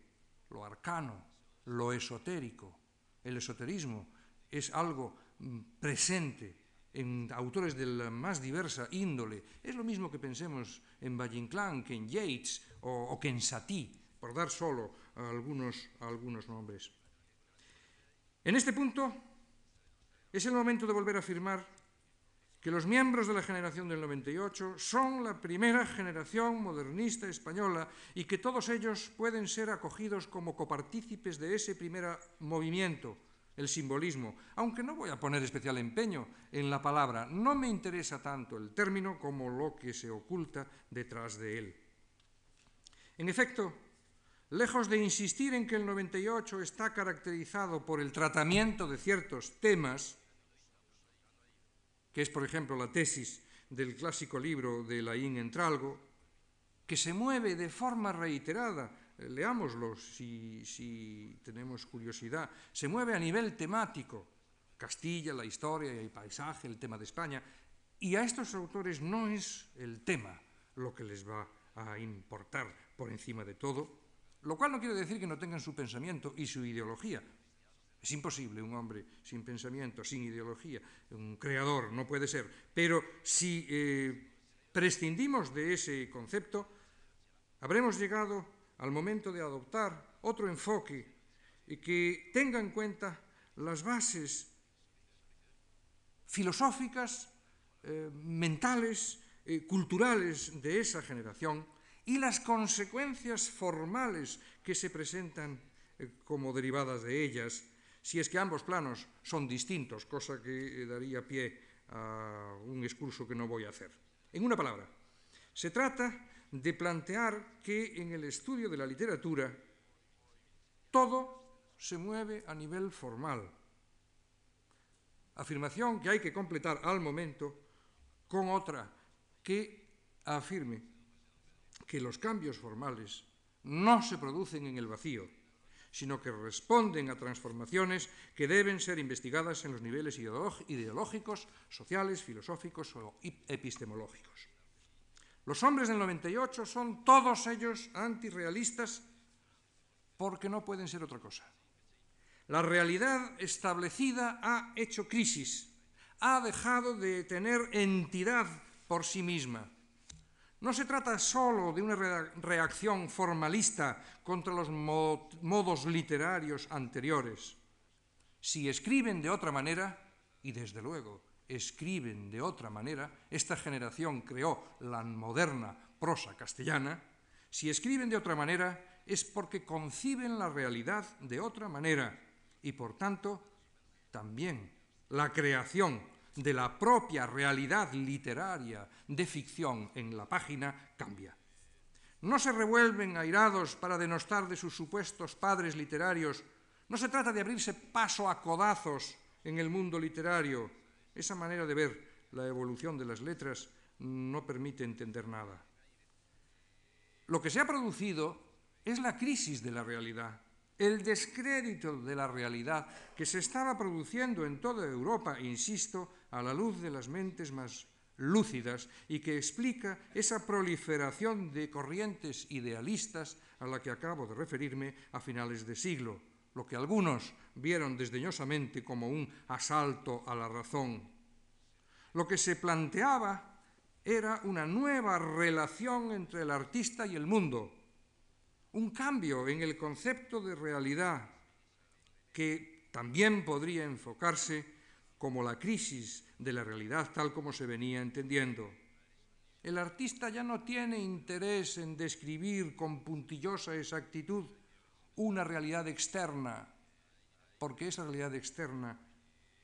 lo arcano, lo esotérico. El esoterismo es algo mm, presente en autores de la más diversa índole. Es lo mismo que pensemos en Valle que en Yates o, que en Satie, por dar solo algunos, algunos nombres. En este punto es el momento de volver a afirmar que los miembros de la generación del 98 son la primera generación modernista española y que todos ellos pueden ser acogidos como copartícipes de ese primer movimiento, el simbolismo, aunque no voy a poner especial empeño en la palabra, no me interesa tanto el término como lo que se oculta detrás de él. En efecto, lejos de insistir en que el 98 está caracterizado por el tratamiento de ciertos temas, que es por ejemplo la tesis del clásico libro de Laín Entralgo, que se mueve de forma reiterada leámoslo si, si, tenemos curiosidad, se mueve a nivel temático, Castilla, la historia el paisaje, el tema de España, y a estos autores no es el tema lo que les va a importar por encima de todo, lo cual no quiere decir que no tengan su pensamiento y su ideología. Es imposible un hombre sin pensamiento, sin ideología, un creador, no puede ser. Pero si eh, prescindimos de ese concepto, habremos llegado al momento de adoptar otro enfoque que tenga en cuenta las bases filosóficas, eh, mentales, eh, culturales de esa generación y las consecuencias formales que se presentan como derivadas de ellas, si es que ambos planos son distintos, cosa que daría pie a un discurso que no voy a hacer. En una palabra, se trata de plantear que en el estudio de la literatura todo se mueve a nivel formal. Afirmación que hay que completar al momento con otra que afirme que los cambios formales no se producen en el vacío, sino que responden a transformaciones que deben ser investigadas en los niveles ideológicos, sociales, filosóficos o epistemológicos. Los hombres del 98 son todos ellos antirrealistas porque no pueden ser otra cosa. La realidad establecida ha hecho crisis, ha dejado de tener entidad por sí misma. No se trata solo de una reacción formalista contra los modos literarios anteriores. Si escriben de otra manera, y desde luego escriben de otra manera, esta generación creó la moderna prosa castellana, si escriben de otra manera es porque conciben la realidad de otra manera y por tanto también la creación de la propia realidad literaria de ficción en la página cambia. No se revuelven airados para denostar de sus supuestos padres literarios, no se trata de abrirse paso a codazos en el mundo literario, esa manera de ver la evolución de las letras no permite entender nada. Lo que se ha producido es la crisis de la realidad, el descrédito de la realidad que se estaba produciendo en toda Europa, insisto, a la luz de las mentes más lúcidas y que explica esa proliferación de corrientes idealistas a la que acabo de referirme a finales de siglo lo que algunos vieron desdeñosamente como un asalto a la razón. Lo que se planteaba era una nueva relación entre el artista y el mundo, un cambio en el concepto de realidad que también podría enfocarse como la crisis de la realidad tal como se venía entendiendo. El artista ya no tiene interés en describir con puntillosa exactitud una realidad externa, porque esa realidad externa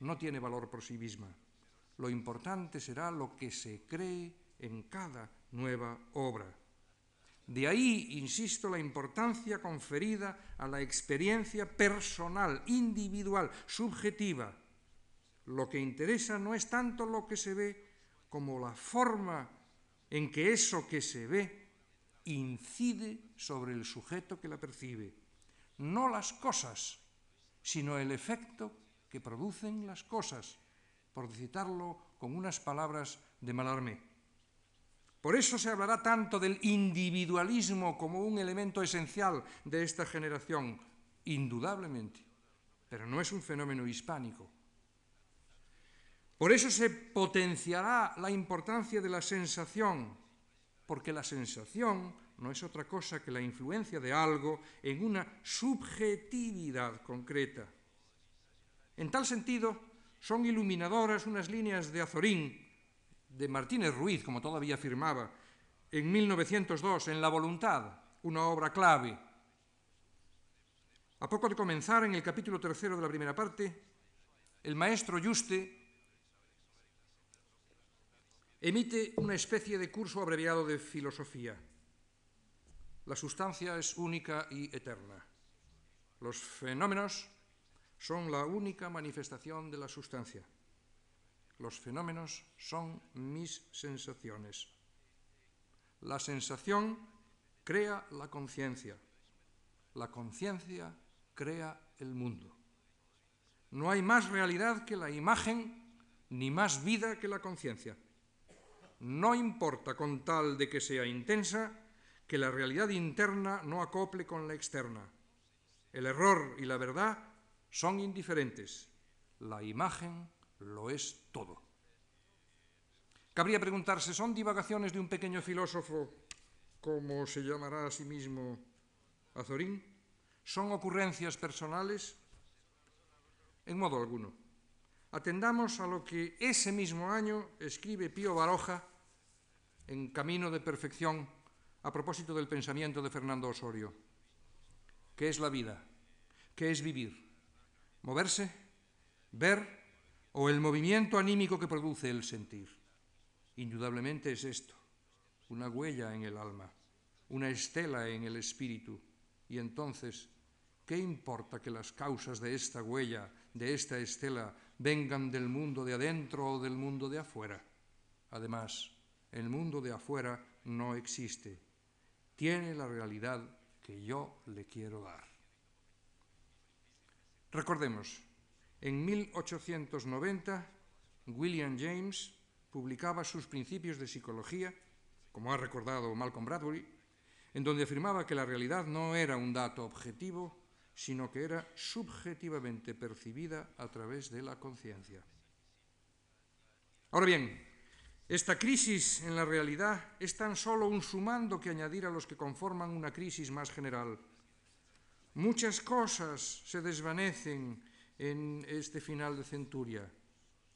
no tiene valor por sí misma. lo importante será lo que se cree en cada nueva obra. De ahí, insisto, la importancia conferida a la experiencia personal, individual, subjetiva. Lo que interesa no es tanto lo que se ve como la forma en que eso que se ve incide sobre el sujeto que la percibe. No las cosas, sino el efecto que producen las cosas, por citarlo con unas palabras de Malarmé. Por eso se hablará tanto del individualismo como un elemento esencial de esta generación, indudablemente, pero no es un fenómeno hispánico. Por eso se potenciará la importancia de la sensación, porque la sensación no es otra cosa que la influencia de algo en una subjetividad concreta. En tal sentido, son iluminadoras unas líneas de Azorín, de Martínez Ruiz, como todavía afirmaba, en 1902, en La Voluntad, una obra clave. A poco de comenzar, en el capítulo tercero de la primera parte, el maestro Juste emite una especie de curso abreviado de filosofía. La sustancia es única y eterna. Los fenómenos son la única manifestación de la sustancia. Los fenómenos son mis sensaciones. La sensación crea la conciencia. La conciencia crea el mundo. No hay más realidad que la imagen, ni más vida que la conciencia. No importa con tal de que sea intensa, que la realidad interna no acople con la externa. El error y la verdad son indiferentes. La imagen lo es todo. Cabría preguntarse, ¿son divagaciones de un pequeño filósofo, como se llamará a sí mismo Azorín? ¿Son ocurrencias personales? En modo alguno. Atendamos a lo que ese mismo año escribe Pío Baroja en Camino de Perfección a propósito del pensamiento de Fernando Osorio. ¿Qué es la vida? ¿Qué es vivir? ¿Moverse? ¿Ver? ¿O el movimiento anímico que produce el sentir? Indudablemente es esto, una huella en el alma, una estela en el espíritu. Y entonces, ¿qué importa que las causas de esta huella, de esta estela, vengan del mundo de adentro o del mundo de afuera? Además, el mundo de afuera no existe. Tiene la realidad que yo le quiero dar. Recordemos, en 1890 William James publicaba sus principios de psicología, como ha recordado Malcolm Bradbury, en donde afirmaba que la realidad no era un dato objetivo, sino que era subjetivamente percibida a través de la conciencia. Ahora bien, esta crisis en la realidad es tan solo un sumando que añadir a los que conforman una crisis más general. Muchas cosas se desvanecen en este final de centuria.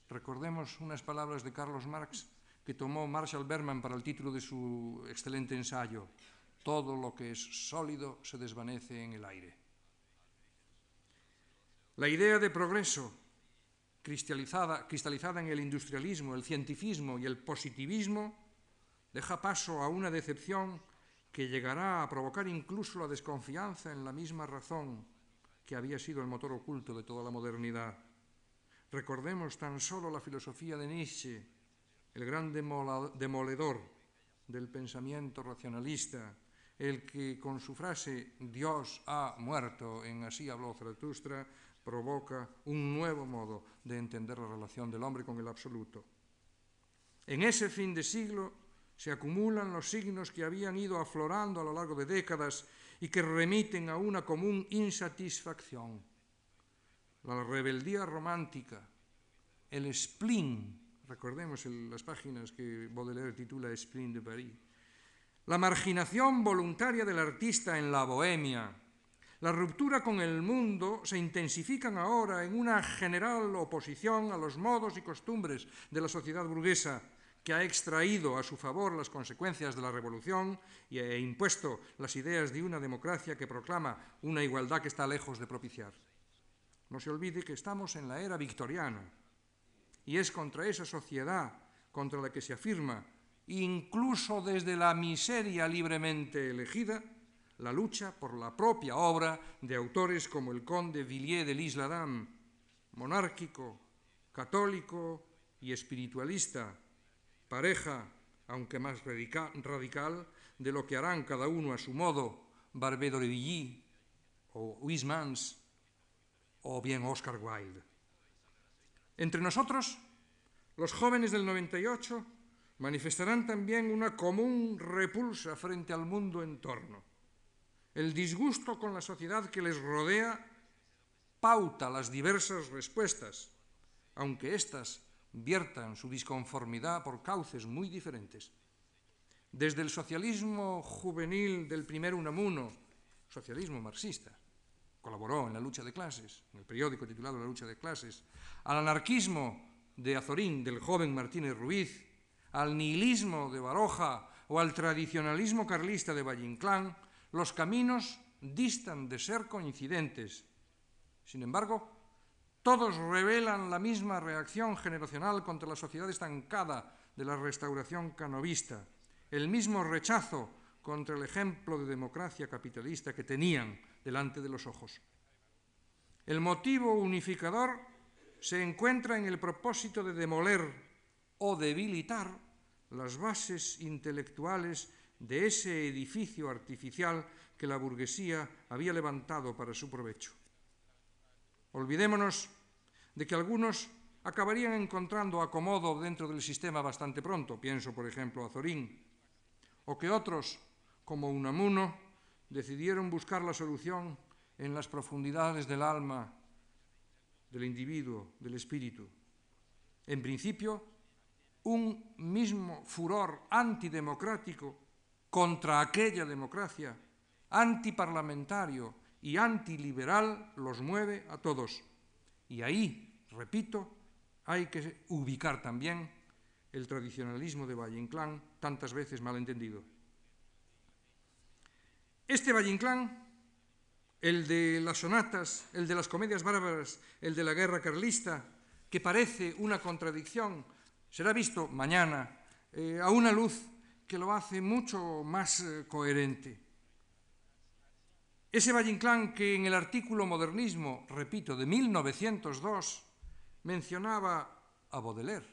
Recordemos unas palabras de Carlos Marx que tomó Marshall Berman para el título de su excelente ensayo. Todo lo que es sólido se desvanece en el aire. La idea de progreso cristalizada, en el industrialismo, el cientificismo y el positivismo, deja paso a una decepción que llegará a provocar incluso la desconfianza en la misma razón que había sido el motor oculto de toda la modernidad. Recordemos tan solo la filosofía de Nietzsche, el gran demoledor del pensamiento racionalista, el que con su frase Dios ha muerto, en así habló Zaratustra, provoca un nuevo modo de entender la relación del hombre con el absoluto. En ese fin de siglo se acumulan los signos que habían ido aflorando a lo largo de décadas y que remiten a una común insatisfacción. La rebeldía romántica, el spleen, recordemos las páginas que Baudelaire titula Spleen de Paris, la marginación voluntaria del artista en la bohemia, la ruptura con el mundo se intensifican ahora en una general oposición a los modos y costumbres de la sociedad burguesa, que ha extraído a su favor las consecuencias de la revolución ha impuesto las ideas de una democracia que proclama una igualdad que está lejos de propiciar. No se olvide que estamos en la era victoriana y es contra esa sociedad contra la que se afirma, incluso desde la miseria libremente elegida, la lucha por la propia obra de autores como el conde Villiers de l'Isle-Adam, monárquico, católico y espiritualista, pareja, aunque más radical, de lo que harán cada uno a su modo Barbé d'Aurevilly o Huysmans o bien Oscar Wilde. Entre nosotros, los jóvenes del 98 manifestarán también una común repulsa frente al mundo en torno. El disgusto con la sociedad que les rodea pauta las diversas respuestas, aunque éstas viertan su disconformidad por cauces muy diferentes. Desde el socialismo juvenil del primer Unamuno, socialismo marxista, colaboró en la lucha de clases, en el periódico titulado La lucha de clases, al anarquismo de Azorín, del joven Martínez Ruiz, al nihilismo de Baroja o al tradicionalismo carlista de Valle los caminos distan de ser coincidentes. Sin embargo, todos revelan la misma reacción generacional contra la sociedad estancada de la restauración canovista, el mismo rechazo contra el ejemplo de democracia capitalista que tenían delante de los ojos. El motivo unificador se encuentra en el propósito de demoler o debilitar las bases intelectuales de ese edificio artificial que la burguesía había levantado para su provecho. Olvidémonos de que algunos acabarían encontrando acomodo dentro del sistema bastante pronto, pienso por ejemplo a Zorín, o que otros, como Unamuno, decidieron buscar la solución en las profundidades del alma, del individuo, del espíritu. En principio, un mismo furor antidemocrático contra aquella democracia, antiparlamentario y antiliberal, los mueve a todos. Y ahí, repito, hay que ubicar también el tradicionalismo de Valle Inclán, tantas veces malentendido. Este Valle Inclán el de las sonatas, el de las comedias bárbaras, el de la guerra carlista, que parece una contradicción, será visto mañana eh, a una luz que lo hace mucho más eh, coherente. Ese Valle Inclán que en el artículo Modernismo, repito, de 1902, mencionaba a Baudelaire,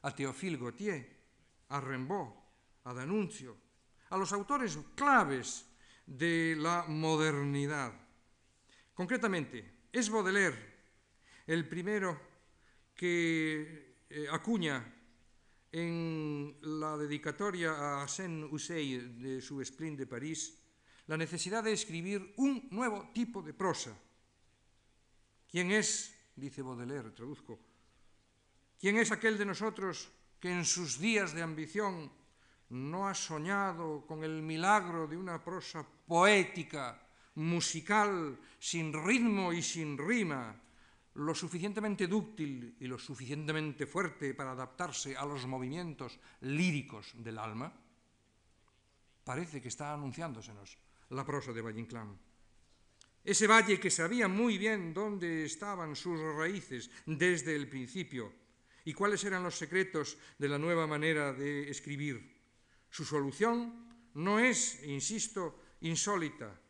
a Théophile Gautier, a Rimbaud, a D'Annunzio, a los autores claves de la modernidad. Concretamente, es Baudelaire el primero que eh, acuña en la dedicatoria a Saint-Usey de su Spleen de París la necesidad de escribir un nuevo tipo de prosa. ¿Quién es, dice Baudelaire, traduzco, quién es aquel de nosotros que en sus días de ambición no ha soñado con el milagro de una prosa poética, musical, sin ritmo y sin rima, lo suficientemente dúctil y lo suficientemente fuerte para adaptarse a los movimientos líricos del alma? Parece que está anunciándosenos la prosa de Valle Inclán. Ese valle que sabía muy bien dónde estaban sus raíces desde el principio y cuáles eran los secretos de la nueva manera de escribir su solución no es, insisto, insólita.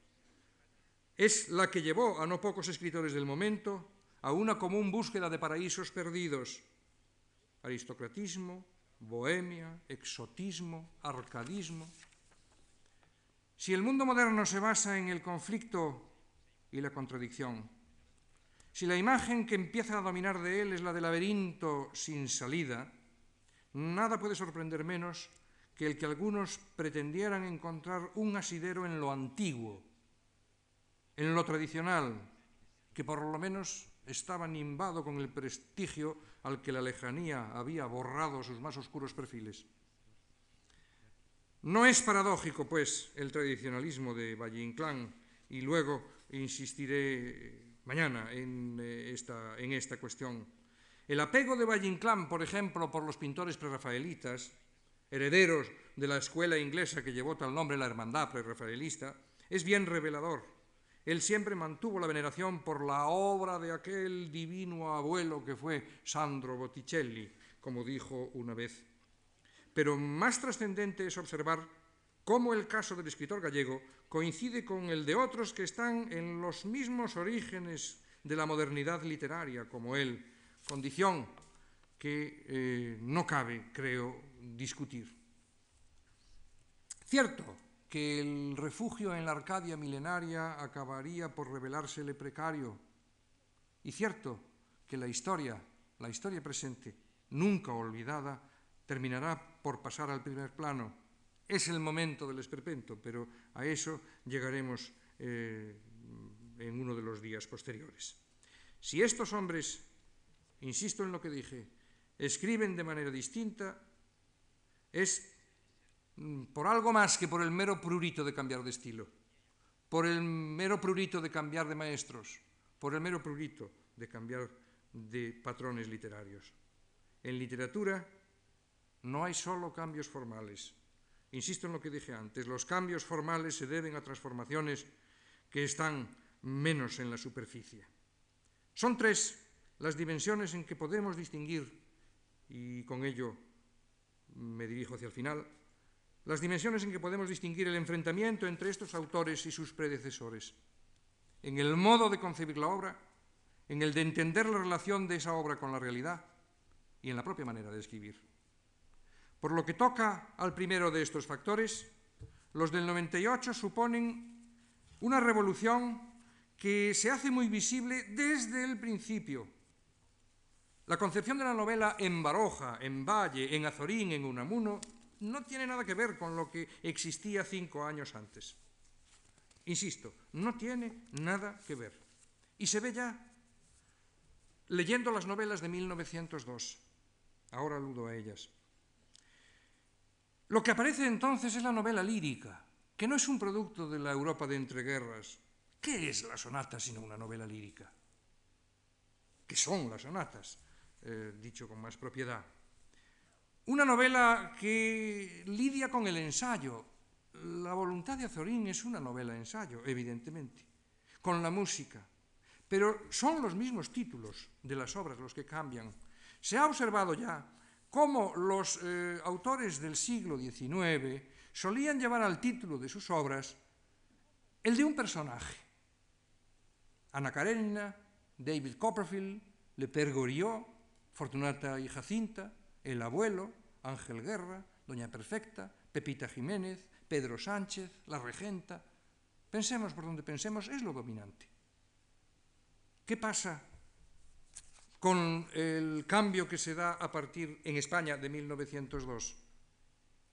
Es la que llevó a no pocos escritores del momento a una común búsqueda de paraísos perdidos. Aristocratismo, bohemia, exotismo, arcadismo. Si el mundo moderno se basa en el conflicto y la contradicción, si la imagen que empieza a dominar de él es la del laberinto sin salida, nada puede sorprender menos que el que algunos pretendieran encontrar un asidero en lo antiguo, en lo tradicional, que por lo menos estaba nimbado con el prestigio al que la lejanía había borrado sus más oscuros perfiles. No es paradójico, pues, el tradicionalismo de Valle Inclán, y luego insistiré mañana en eh, esta, en esta cuestión. El apego de Valle Inclán, por ejemplo, por los pintores prerrafaelitas, herederos de la escuela inglesa que llevó tal nombre la hermandad prerrafaelista, es bien revelador. Él siempre mantuvo la veneración por la obra de aquel divino abuelo que fue Sandro Botticelli, como dijo una vez. Pero más trascendente es observar cómo el caso del escritor gallego coincide con el de otros que están en los mismos orígenes de la modernidad literaria, como él, condición que eh, no cabe, creo, discutir. Cierto que el refugio en la Arcadia milenaria acabaría por revelársele precario, y cierto que la historia, la historia presente, nunca olvidada, terminará por pasar al primer plano. Es el momento del esperpento, pero a eso llegaremos eh, en uno de los días posteriores. Si estos hombres, insisto en lo que dije, escriben de manera distinta, es por algo más que por el mero prurito de cambiar de estilo, por el mero prurito de cambiar de maestros, por el mero prurito de cambiar de patrones literarios. En literatura no hay solo cambios formales. Insisto en lo que dije antes, los cambios formales se deben a transformaciones que están menos en la superficie. Son tres las dimensiones en que podemos distinguir, y con ello me dirijo hacia el final, las dimensiones en que podemos distinguir el enfrentamiento entre estos autores y sus predecesores, en el modo de concebir la obra, en el de entender la relación de esa obra con la realidad y en la propia manera de escribir. Por lo que toca al primero de estos factores, los del 98 suponen una revolución que se hace muy visible desde el principio. La concepción de la novela en Baroja, en Valle, en Azorín, en Unamuno, no tiene nada que ver con lo que existía cinco años antes. Insisto, no tiene nada que ver. Y se ve ya leyendo las novelas de 1902. Ahora aludo a ellas. Lo que aparece entonces es la novela lírica, que no es un producto de la Europa de entreguerras, ¿Qué es la sonata sino una novela lírica? ¿Qué son las sonatas? Eh, dicho con más propiedad. Una novela que lidia con el ensayo. La voluntad de Azorín es una novela ensayo, evidentemente, con la música. Pero son los mismos títulos de las obras los que cambian. Se ha observado ya cómo los eh, autores del siglo XIX solían llevar al título de sus obras el de un personaje. Ana Karenina, David Copperfield, Le Père Goriot, Fortunata y Jacinta, el abuelo, Ángel Guerra, Doña Perfecta, Pepita Jiménez, Pedro Sánchez, la regenta. Pensemos por donde pensemos, es lo dominante. ¿Qué pasa con el cambio que se da a partir en España de 1902?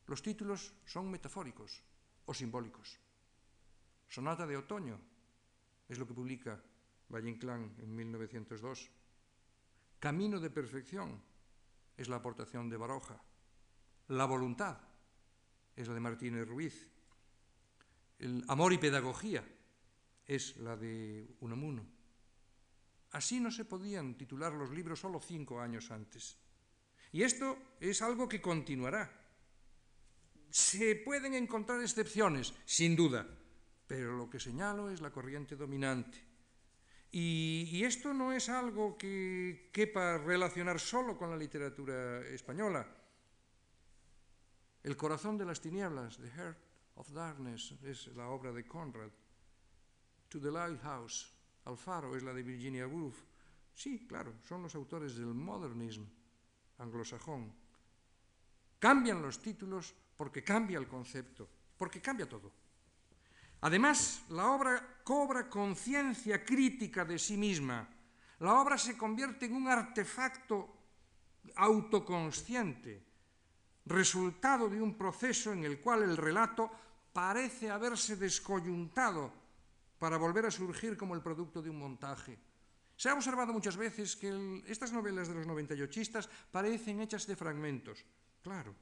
Los títulos son metafóricos o simbólicos. Sonata de otoño es lo que publica Valle Inclán en 1902. Camino de perfección es la aportación de Baroja. La voluntad es la de Martínez Ruiz. El amor y pedagogía es la de Unamuno. Así no se podían titular los libros solo cinco años antes. Y esto es algo que continuará. Se pueden encontrar excepciones, sin duda, pero lo que señalo es la corriente dominante. Y, esto no es algo que quepa relacionar solo con la literatura española. El corazón de las tinieblas, The Heart of Darkness, es la obra de Conrad. To the Lighthouse, Alfaro, es la de Virginia Woolf. Sí, claro, son los autores del modernismo anglosajón. Cambian los títulos porque cambia el concepto, porque cambia todo. Además, la obra cobra conciencia crítica de sí misma. La obra se convierte en un artefacto autoconsciente, resultado de un proceso en el cual el relato parece haberse descoyuntado para volver a surgir como el producto de un montaje. Se ha observado muchas veces que estas novelas de los 98istas parecen hechas de fragmentos. Claro,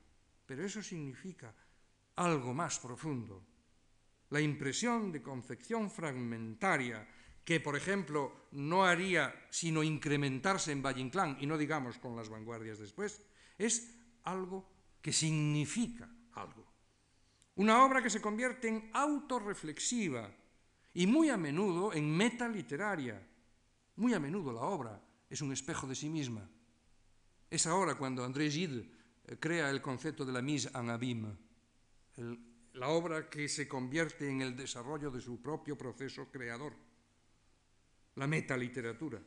pero eso significa algo más profundo la impresión de confección fragmentaria que, por ejemplo, no haría sino incrementarse en Valle Inclán, y no digamos con las vanguardias después, es algo que significa algo. Una obra que se convierte en autorreflexiva y muy a menudo en meta literaria. Muy a menudo la obra es un espejo de sí misma. Es ahora cuando André Gide eh, crea el concepto de la mise en abîme, la obra que se convierte en el desarrollo de su propio proceso creador, la metaliteratura.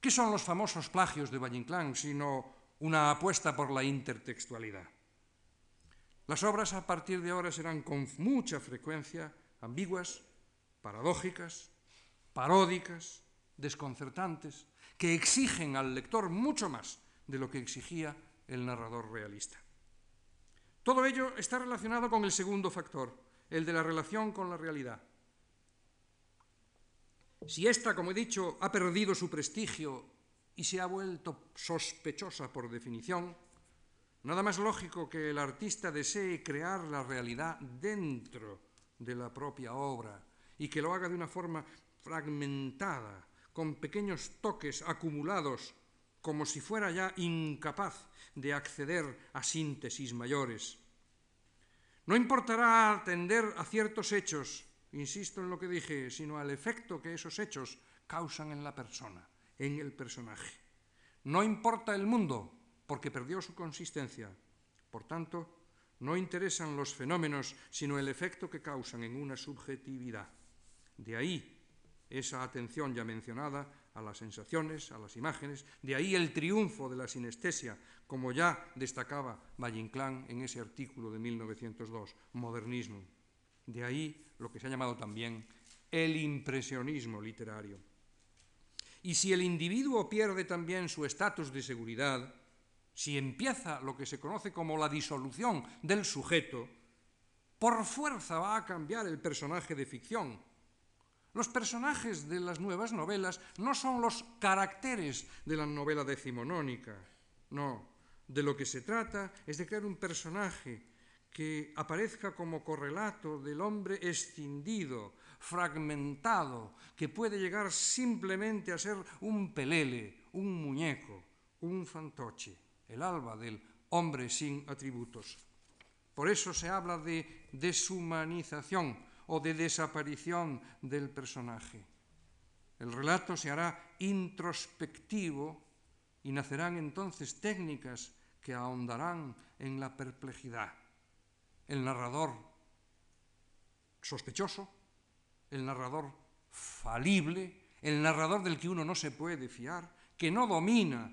¿Qué son los famosos plagios de Valle Inclán sino una apuesta por la intertextualidad? Las obras a partir de ahora serán con mucha frecuencia ambiguas, paradójicas, paródicas, desconcertantes, que exigen al lector mucho más de lo que exigía el narrador realista. Todo ello está relacionado con el segundo factor, el de la relación con la realidad. Si ésta, como he dicho, ha perdido su prestigio y se ha vuelto sospechosa por definición, nada más lógico que el artista desee crear la realidad dentro de la propia obra y que lo haga de una forma fragmentada, con pequeños toques acumulados, como si fuera ya incapaz de acceder a síntesis mayores. No importará atender a ciertos hechos, insisto en lo que dije, sino al efecto que esos hechos causan en la persona, en el personaje. No importa el mundo, porque perdió su consistencia. Por tanto, no interesan los fenómenos, sino el efecto que causan en una subjetividad. De ahí esa atención ya mencionada a las sensaciones, a las imágenes, de ahí el triunfo de la sinestesia, como ya destacaba Valle Inclán en ese artículo de 1902, Modernismo. De ahí lo que se ha llamado también el impresionismo literario. Y si el individuo pierde también su estatus de seguridad, si empieza lo que se conoce como la disolución del sujeto, por fuerza va a cambiar el personaje de ficción. Los personajes de las nuevas novelas no son los caracteres de la novela decimonónica, no. De lo que se trata es de crear un personaje que aparezca como correlato del hombre escindido, fragmentado, que puede llegar simplemente a ser un pelele, un muñeco, un fantoche el alba del hombre sin atributos. Por eso se habla de deshumanización o de desaparición del personaje. El relato se hará introspectivo y nacerán entonces técnicas que ahondarán en la perplejidad. El narrador sospechoso, el narrador falible, el narrador del que uno no se puede fiar, que no domina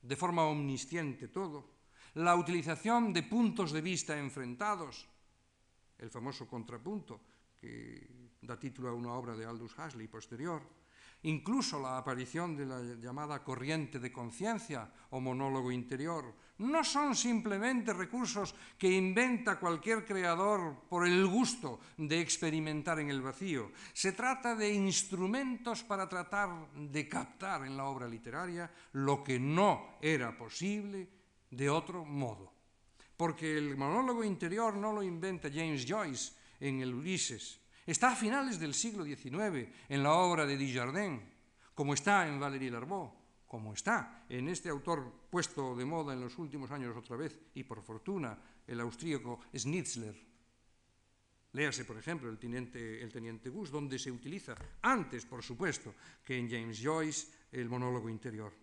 de forma omnisciente todo, la utilización de puntos de vista enfrentados, el famoso contrapunto que da título a una obra de Aldous Huxley posterior, incluso la aparición de la llamada corriente de conciencia o monólogo interior, no son simplemente recursos que inventa cualquier creador por el gusto de experimentar en el vacío. Se trata de instrumentos para tratar de captar en la obra literaria lo que no era posible de otro modo. Porque el monólogo interior no lo inventa James Joyce en el Ulises, Está a finales del siglo XIX en la obra de Dujardin, como está en Valéry Larbaud, como está en este autor puesto de moda en los últimos años otra vez, y por fortuna, el austríaco Schnitzler. Léase, por ejemplo, el teniente, el teniente Gus, donde se utiliza antes, por supuesto, que en James Joyce el monólogo interior.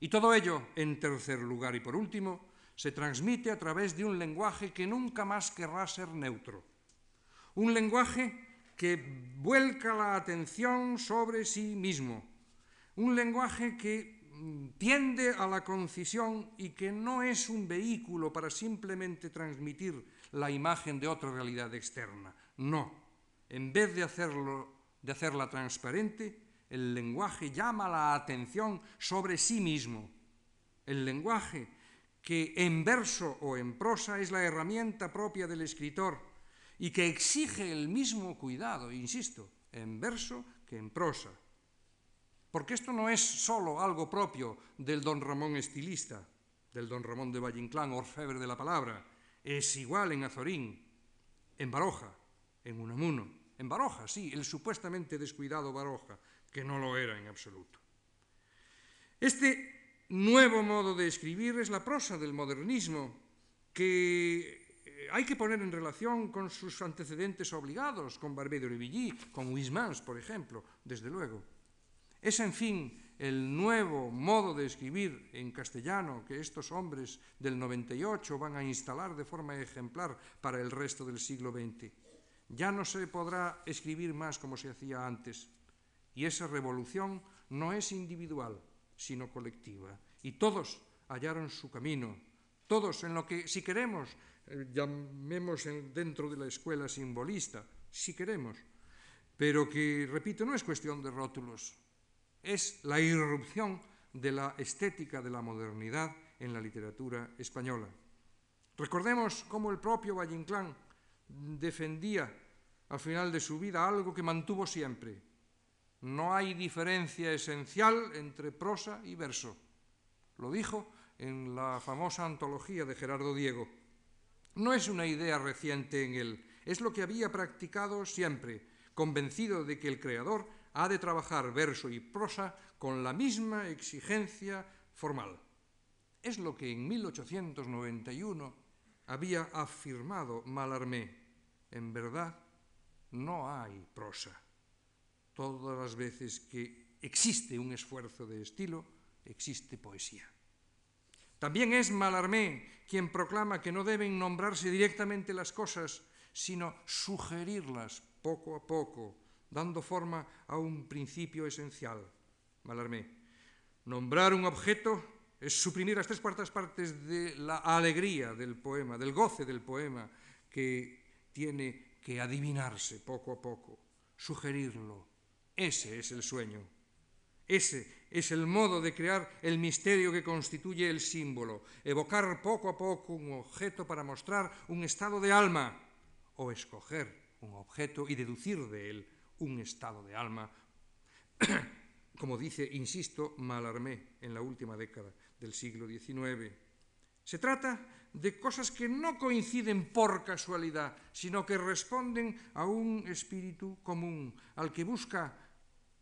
Y todo ello, en tercer lugar y por último, se transmite a través de un lenguaje que nunca más querrá ser neutro un lenguaje que vuelca la atención sobre sí mismo, un lenguaje que mm, tiende a la concisión y que no es un vehículo para simplemente transmitir la imagen de otra realidad externa. No, en vez de, hacerlo, de hacerla transparente, el lenguaje llama la atención sobre sí mismo. El lenguaje que en verso o en prosa es la herramienta propia del escritor y que exige el mismo cuidado, insisto, en verso que en prosa. Porque esto no es solo algo propio del don Ramón estilista, del don Ramón de Valle Inclán, orfebre de la palabra, es igual en Azorín, en Baroja, en Unamuno, en Baroja, sí, el supuestamente descuidado Baroja, que no lo era en absoluto. Este nuevo modo de escribir es la prosa del modernismo, que hay que poner en relación con sus antecedentes obligados, con Barbé de Revilly, con Huysmans, por ejemplo, desde luego. Es, en fin, el nuevo modo de escribir en castellano que estos hombres del 98 van a instalar de forma ejemplar para el resto del siglo XX. Ya no se podrá escribir más como se hacía antes. Y esa revolución no es individual, sino colectiva. Y todos hallaron su camino, todos en lo que, si queremos, eh, llamemos dentro de la escuela simbolista, si queremos, pero que, repito, no es cuestión de rótulos, es la irrupción de la estética de la modernidad en la literatura española. Recordemos cómo el propio Valle Inclán defendía al final de su vida algo que mantuvo siempre. No hay diferencia esencial entre prosa y verso. Lo dijo en la famosa antología de Gerardo Diego. No es una idea reciente en él, es lo que había practicado siempre, convencido de que el creador ha de trabajar verso y prosa con la misma exigencia formal. Es lo que en 1891 había afirmado Mallarmé. En verdad, no hay prosa. Todas las veces que existe un esfuerzo de estilo, existe poesía. También es Mallarmé quien proclama que no deben nombrarse directamente las cosas, sino sugerirlas poco a poco, dando forma a un principio esencial. Mallarmé. Nombrar un objeto es suprimir las tres cuartas partes de la alegría del poema, del goce del poema, que tiene que adivinarse poco a poco, sugerirlo. Ese es el sueño. Ese es el modo de crear el misterio que constituye el símbolo, evocar poco a poco un objeto para mostrar un estado de alma o escoger un objeto y deducir de él un estado de alma, como dice, insisto, Mallarmé en la última década del siglo XIX. Se trata de cosas que no coinciden por casualidad, sino que responden a un espíritu común, al que busca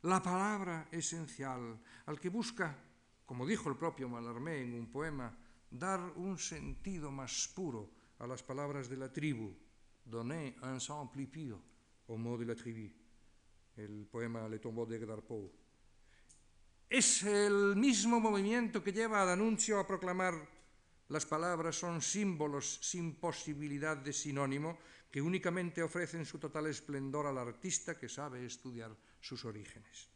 la palabra esencial, al que busca, como dijo el propio Mallarmé en un poema, dar un sentido más puro a las palabras de la tribu, donner un sens plus pur au mot de la tribu, el poema Le tombeau de Poe. Es el mismo movimiento que lleva a D'Annunzio a proclamar las palabras son símbolos sin posibilidad de sinónimo que únicamente ofrecen su total esplendor al artista que sabe estudiar sus orígenes.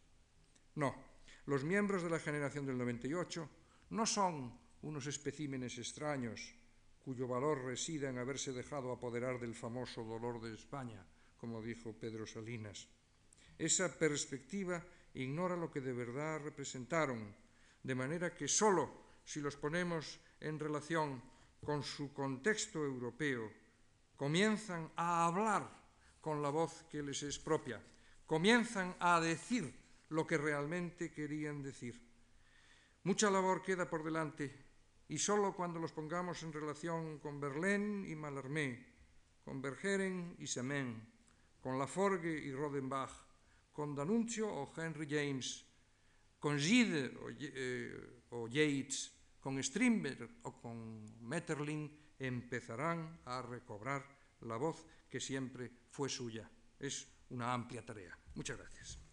No, los miembros de la generación del 98 no son unos especímenes extraños cuyo valor reside en haberse dejado apoderar del famoso dolor de España, como dijo Pedro Salinas. Esa perspectiva ignora lo que de verdad representaron, de manera que sólo si los ponemos en relación con su contexto europeo, comienzan a hablar con la voz que les es propia comienzan a decir lo que realmente querían decir. Mucha labor queda por delante y solo cuando los pongamos en relación con Verlaine y Mallarmé, con Bergeren y Semen, con Laforgue y Rodenbach, con D'Annunzio o Henry James, con Gide o, eh, Yates, con Strindberg o con Metterlin, empezarán a recobrar la voz que siempre fue suya. Es una amplia tarea. Muchas gracias.